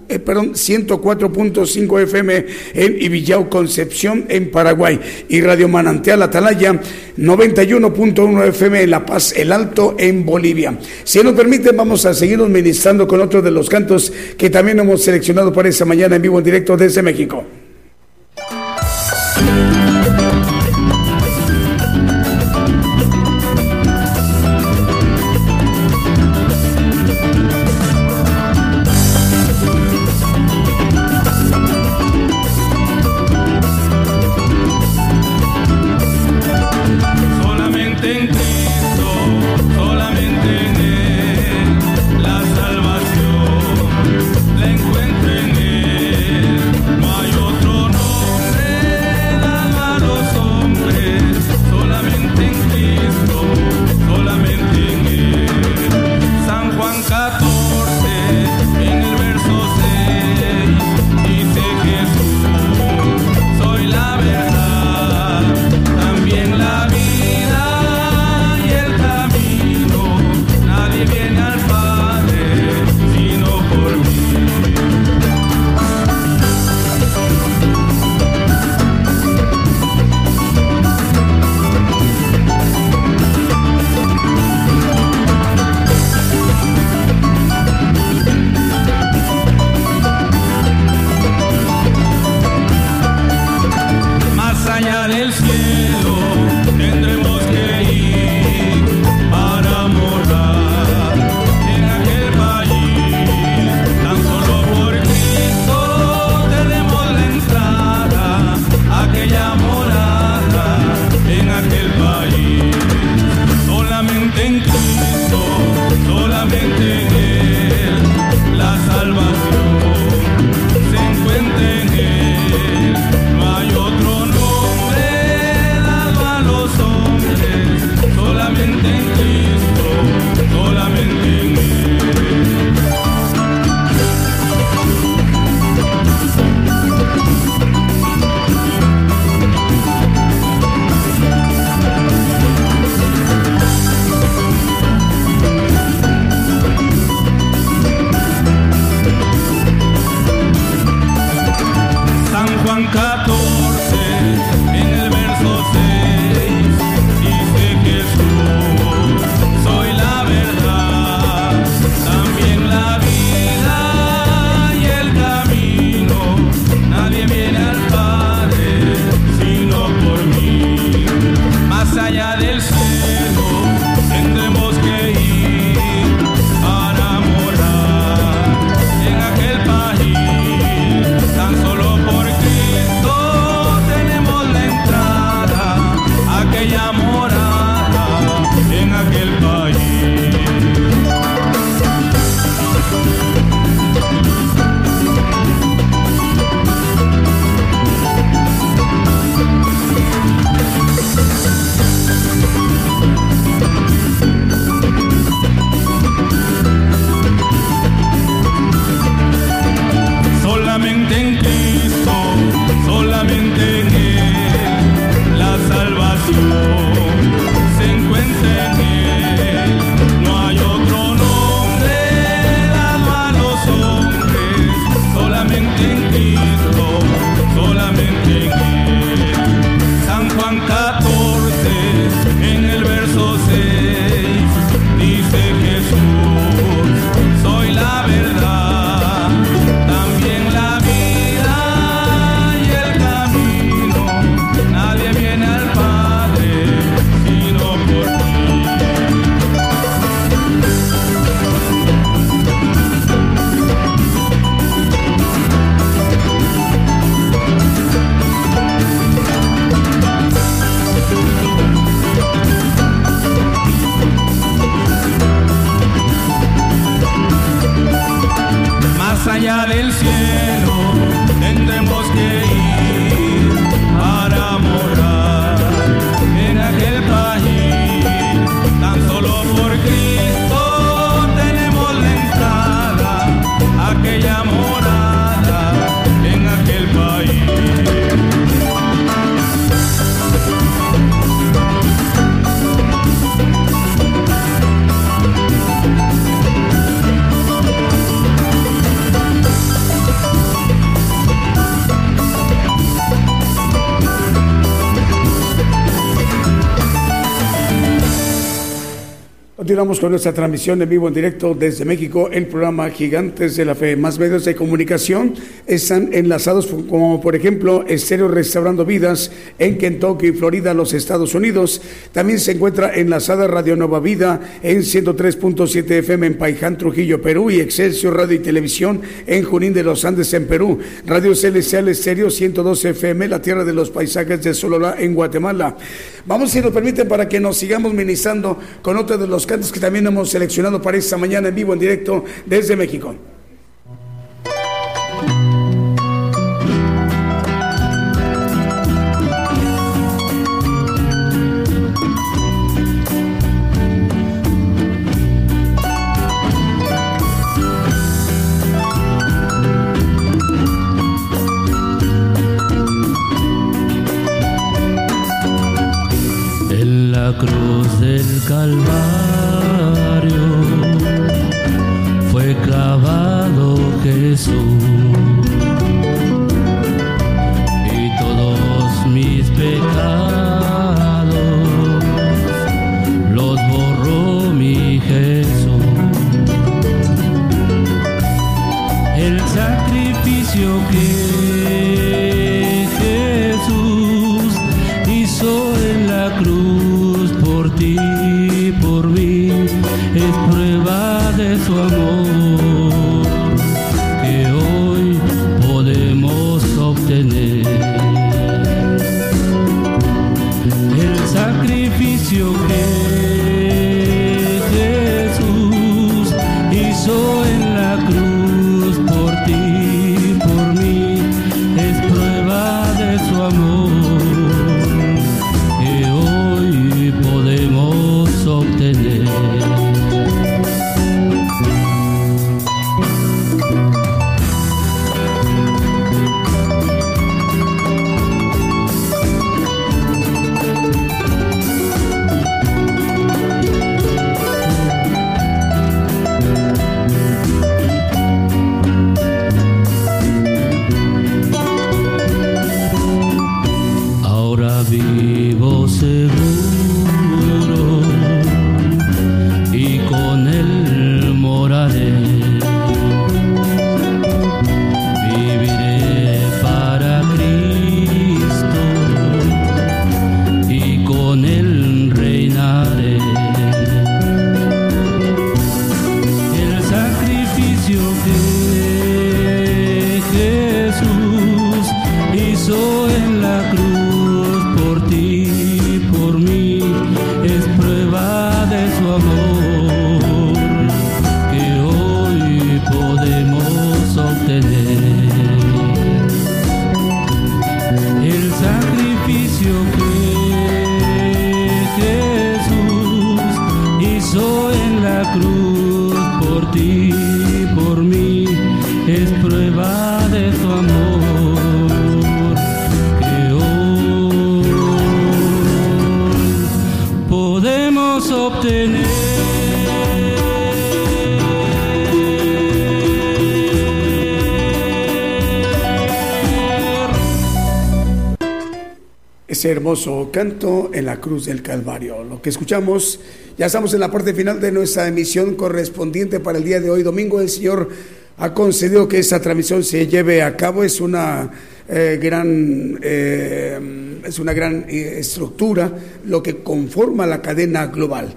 [SPEAKER 1] eh, perdón, 104.5 FM en Ibillau, Concepción, en Paraguay. Y Radio Manantial Atalaya, 91.1 FM en La Paz, El Alto, en Bolivia. Si nos permiten, vamos a seguirnos ministrando con otro de los cantos que también hemos seleccionado para esta mañana en vivo en directo desde México. Continuamos con nuestra transmisión en vivo en directo desde México, el programa Gigantes de la Fe. Más medios de comunicación están enlazados, como por ejemplo Estéreo Restaurando Vidas en Kentucky, Florida, los Estados Unidos. También se encuentra enlazada Radio Nueva Vida en 103.7 FM en Paiján, Trujillo, Perú y Excelsior Radio y Televisión en Junín de los Andes en Perú. Radio Celestial Estéreo 112 FM, la tierra de los paisajes de Sololá en Guatemala. Vamos, si nos permiten, para que nos sigamos ministrando con otro de los cantos que también hemos seleccionado para esta mañana en vivo, en directo desde México.
[SPEAKER 5] Jesús
[SPEAKER 1] hermoso canto en la cruz del Calvario. Lo que escuchamos, ya estamos en la parte final de nuestra emisión correspondiente para el día de hoy, domingo. El Señor ha concedido que esta transmisión se lleve a cabo. Es una eh, gran, eh, es una gran eh, estructura, lo que conforma la cadena global.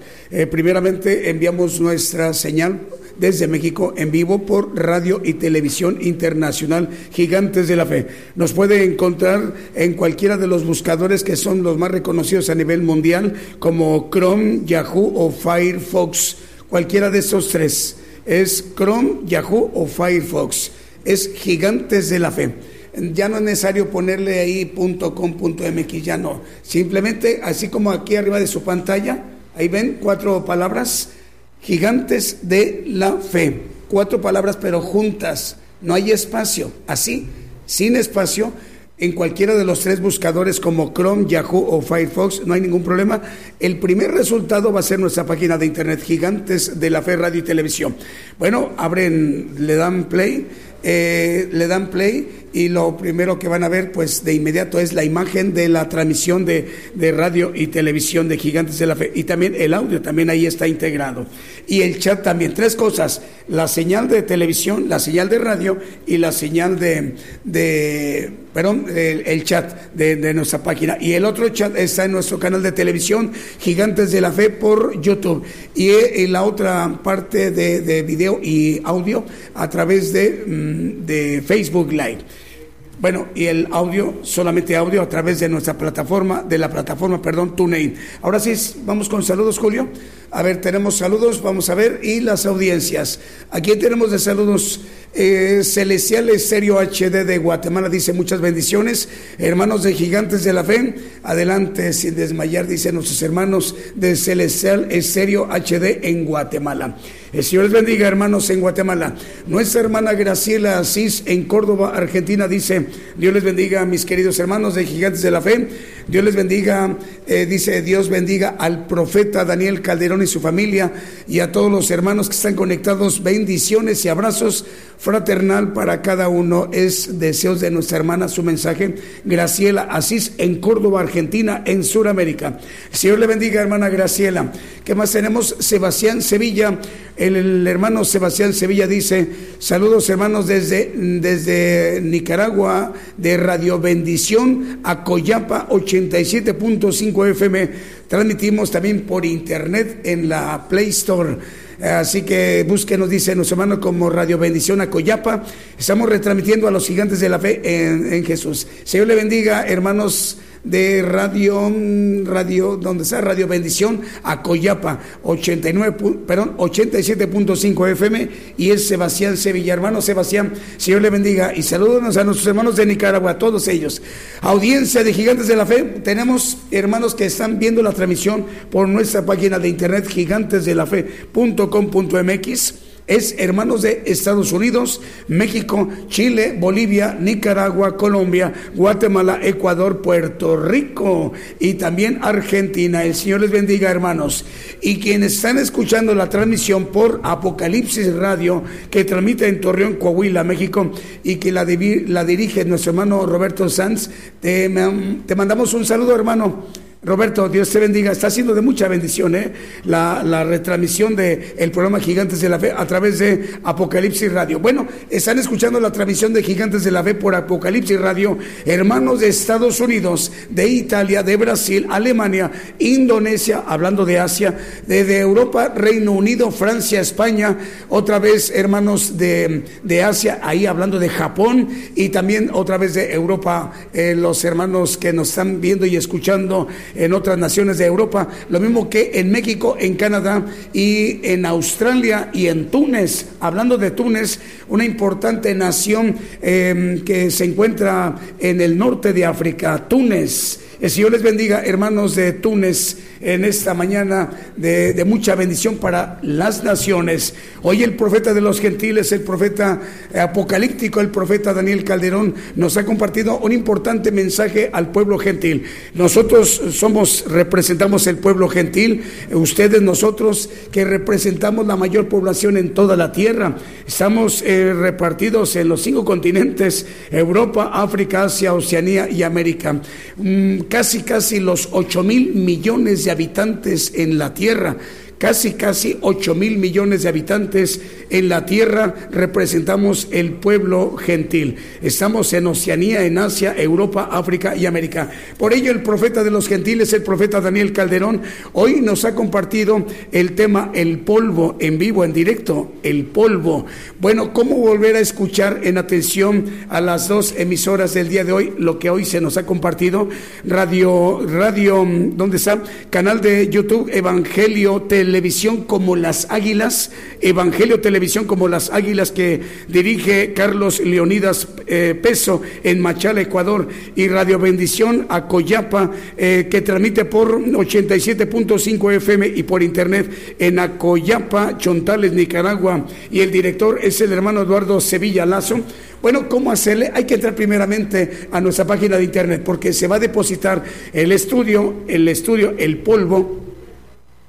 [SPEAKER 1] Primeramente enviamos nuestra señal desde México en vivo por radio y televisión internacional Gigantes de la Fe. Nos puede encontrar en cualquiera de los buscadores que son los más reconocidos a nivel mundial como Chrome, Yahoo o Firefox. Cualquiera de esos tres. Es Chrome, Yahoo o Firefox. Es Gigantes de la Fe. Ya no es necesario ponerle ahí .com.mx, ya no. Simplemente, así como aquí arriba de su pantalla, ahí ven cuatro palabras, gigantes de la fe. Cuatro palabras pero juntas, no hay espacio. Así, sin espacio, en cualquiera de los tres buscadores como Chrome, Yahoo o Firefox, no hay ningún problema. El primer resultado va a ser nuestra página de internet, Gigantes de la Fe Radio y Televisión. Bueno, abren, le dan play eh, le dan play y lo primero que van a ver pues de inmediato es la imagen de la transmisión de, de, radio y televisión de Gigantes de la Fe. Y también el audio también ahí está integrado. Y el chat también. Tres cosas. La señal de televisión la señal de radio y la señal de, de perdón el, chat de, de, nuestra página y el otro chat está en nuestro canal de televisión Gigantes de la Fe por YouTube y, en la otra parte de, de video y audio a través de, mm, de Facebook Live bueno, y el audio, solamente audio a través de nuestra plataforma, de la plataforma, perdón, TuneIn. Ahora sí, vamos con saludos, Julio. A ver, tenemos saludos, vamos a ver, y las audiencias. Aquí tenemos de saludos eh, Celestial Estéreo HD de Guatemala, dice muchas bendiciones. Hermanos de Gigantes de la Fe, adelante sin desmayar, dice nuestros hermanos de Celestial Estéreo HD en Guatemala. El Señor les bendiga, hermanos, en Guatemala. Nuestra hermana Graciela Asís en Córdoba, Argentina, dice, Dios les bendiga mis queridos hermanos de Gigantes de la Fe. Dios les bendiga, eh, dice, Dios bendiga al profeta Daniel Calderón y su familia y a todos los hermanos que están conectados. Bendiciones y abrazos fraternal para cada uno. Es deseos de nuestra hermana su mensaje. Graciela Asís en Córdoba, Argentina, en Sudamérica. Señor le bendiga, hermana Graciela. ¿Qué más tenemos? Sebastián Sevilla el, hermano Sebastián Sevilla dice, saludos hermanos desde, desde Nicaragua, de Radio Bendición a Coyapa 87.5 FM. Transmitimos también por internet en la Play Store. Así que búsquenos, dice nuestro hermano, como Radio Bendición a Coyapa. Estamos retransmitiendo a los gigantes de la fe en, en Jesús. Señor le bendiga, hermanos de Radio, Radio, donde está Radio Bendición, a Coyapa, 89, perdón, 87.5 FM, y es Sebastián Sevilla. Hermano Sebastián, Señor le bendiga, y saludos a nuestros hermanos de Nicaragua, a todos ellos. Audiencia de Gigantes de la Fe, tenemos hermanos que están viendo la transmisión por nuestra página de internet gigantesdelafe.com.mx es hermanos de Estados Unidos, México, Chile, Bolivia, Nicaragua, Colombia, Guatemala, Ecuador, Puerto Rico y también Argentina. El Señor les bendiga, hermanos. Y quienes están escuchando la transmisión por Apocalipsis Radio, que transmite en Torreón, Coahuila, México, y que la, dirige nuestro hermano Roberto Sanz, te mandamos un saludo, hermano. Roberto, Dios te bendiga. Está siendo de mucha bendición ¿eh? la, retransmisión del el programa Gigantes de la Fe a través de Apocalipsis Radio. Bueno, están escuchando la transmisión de Gigantes de la Fe por Apocalipsis Radio, hermanos de Estados Unidos, de Italia, de Brasil, Alemania, Indonesia, hablando de Asia, de, Europa, Reino Unido, Francia, España, otra vez hermanos de, Asia, ahí hablando de Japón y también otra vez de Europa, eh, los hermanos que nos están viendo y escuchando en otras naciones de Europa, lo mismo que en México, en Canadá y en Australia y en Túnez. Hablando de Túnez, una importante nación em, que se encuentra en el norte de África, Túnez. El Señor les bendiga, hermanos de Túnez en esta mañana de, mucha bendición para las naciones. Hoy el profeta de los gentiles, el profeta apocalíptico, el profeta Daniel Calderón, nos ha compartido un importante mensaje al pueblo gentil. Nosotros somos, representamos el pueblo gentil, ustedes, nosotros que representamos la mayor población en toda la tierra. Estamos eh, repartidos en los cinco continentes, Europa, África, Asia, Oceanía y América. Mm, casi, casi los ocho mil millones habitantes en la tierra casi, casi 8 mil millones de habitantes en la tierra, representamos el pueblo gentil. Estamos en Oceanía, en Asia, Europa, África y América. Por ello, el profeta de los gentiles, el profeta Daniel Calderón, hoy nos ha compartido el tema el polvo en vivo, en directo, el polvo. Bueno, ¿cómo volver a escuchar en atención a las dos emisoras del día de hoy, lo que hoy se nos ha compartido? Radio, radio, ¿dónde está? Canal de YouTube, Evangelio Tele Televisión como las Águilas, Evangelio Televisión como las Águilas que dirige Carlos Leonidas eh, Peso en Machala, Ecuador, y Radio Bendición a Coyapa eh, que transmite por 87.5 FM y por internet en Acoyapa, Chontales, Nicaragua, y el director es el hermano Eduardo Sevilla Lazo. Bueno, ¿cómo hacerle? Hay que entrar primeramente a nuestra página de internet porque se va a depositar el estudio, el estudio, el polvo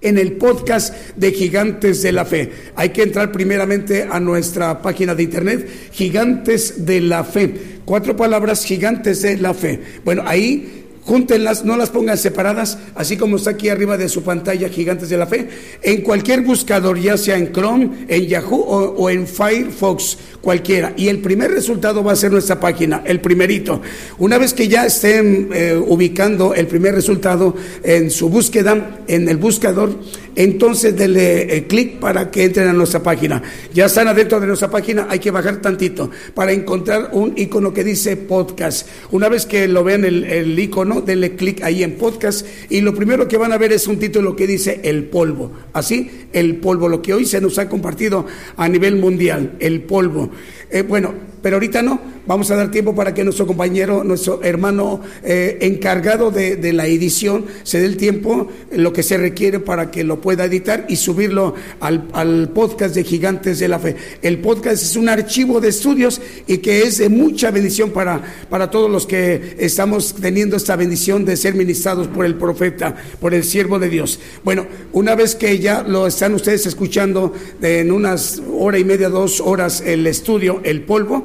[SPEAKER 1] en el podcast de Gigantes de la Fe. Hay que entrar primeramente a nuestra página de internet, Gigantes de la Fe. Cuatro palabras, Gigantes de la Fe. Bueno, ahí Júntenlas, no las pongan separadas, así como está aquí arriba de su pantalla Gigantes de la Fe, en cualquier buscador, ya sea en Chrome, en Yahoo o, en Firefox, cualquiera. Y el primer resultado va a ser nuestra página, el primerito. Una vez que ya estén eh, ubicando el primer resultado en su búsqueda, en el buscador, entonces denle eh, clic para que entren a nuestra página. Ya están adentro de nuestra página, hay que bajar tantito para encontrar un icono que dice podcast. Una vez que lo vean el, el icono, denle clic ahí en podcast y lo primero que van a ver es un título que dice el polvo. Así, el polvo, lo que hoy se nos ha compartido a nivel mundial, el polvo. Eh, bueno, pero ahorita no, vamos a dar tiempo para que nuestro compañero, nuestro hermano eh, encargado de, la edición, se dé el tiempo, lo que se requiere para que lo pueda editar y subirlo al, podcast de Gigantes de la Fe. El podcast es un archivo de estudios y que es de mucha bendición para, para todos los que estamos teniendo esta bendición de ser ministrados por el profeta, por el siervo de Dios. Bueno, una vez que ya lo están ustedes escuchando en unas hora y media, dos horas el estudio, el polvo,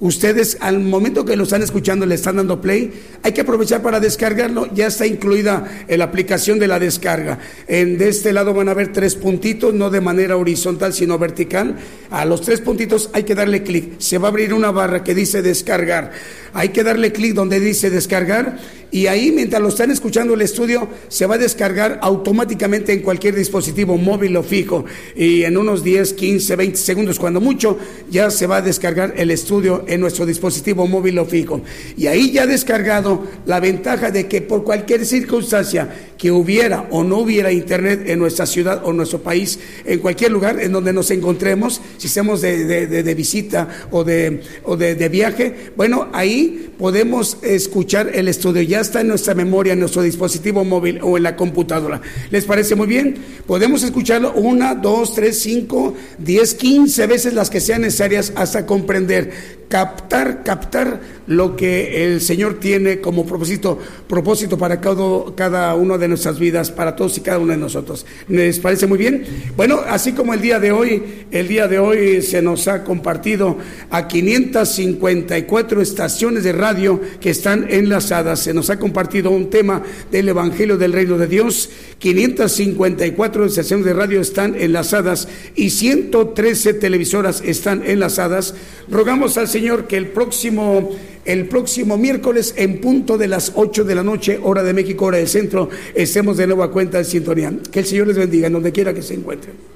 [SPEAKER 1] ustedes al momento que lo están escuchando le están dando play, hay que aprovechar para descargarlo, ya está incluida en la aplicación de la descarga. En, de este lado van a ver tres puntitos, no de manera horizontal, sino vertical. A los tres puntitos hay que darle clic, se va a abrir una barra que dice descargar. Hay que darle clic donde dice descargar y ahí mientras lo están escuchando el estudio se va a descargar automáticamente en cualquier dispositivo móvil o fijo y en unos 10, 15, 20 segundos cuando mucho ya se va a descargar el estudio en nuestro dispositivo móvil o fijo. Y ahí ya descargado la ventaja de que por cualquier circunstancia que hubiera o no hubiera internet en nuestra ciudad o nuestro país, en cualquier lugar en donde nos encontremos, si estamos de, visita o, de, o de, viaje, bueno, ahí podemos escuchar el estudio. Ya está en nuestra memoria, en nuestro dispositivo móvil o en la computadora. ¿Les parece muy bien? Podemos escucharlo una, dos, tres, cinco, diez, quince veces las que sean necesarias hasta comprender captar, captar lo que el Señor tiene como propósito, propósito para cada, cada una de nuestras vidas, para todos y cada uno de nosotros. ¿Les parece muy bien? Bueno, así como el día de hoy, el día de hoy se nos ha compartido a 554 estaciones de radio que están enlazadas, se nos ha compartido un tema del Evangelio del Reino de Dios, 554 estaciones de radio están enlazadas y 113 televisoras están enlazadas. Rogamos al Señor, que el próximo, el próximo miércoles en punto de las 8 de la noche, hora de México, hora del centro, estemos de nuevo a cuenta de sintonía. Que el Señor les bendiga en donde quiera que se encuentren.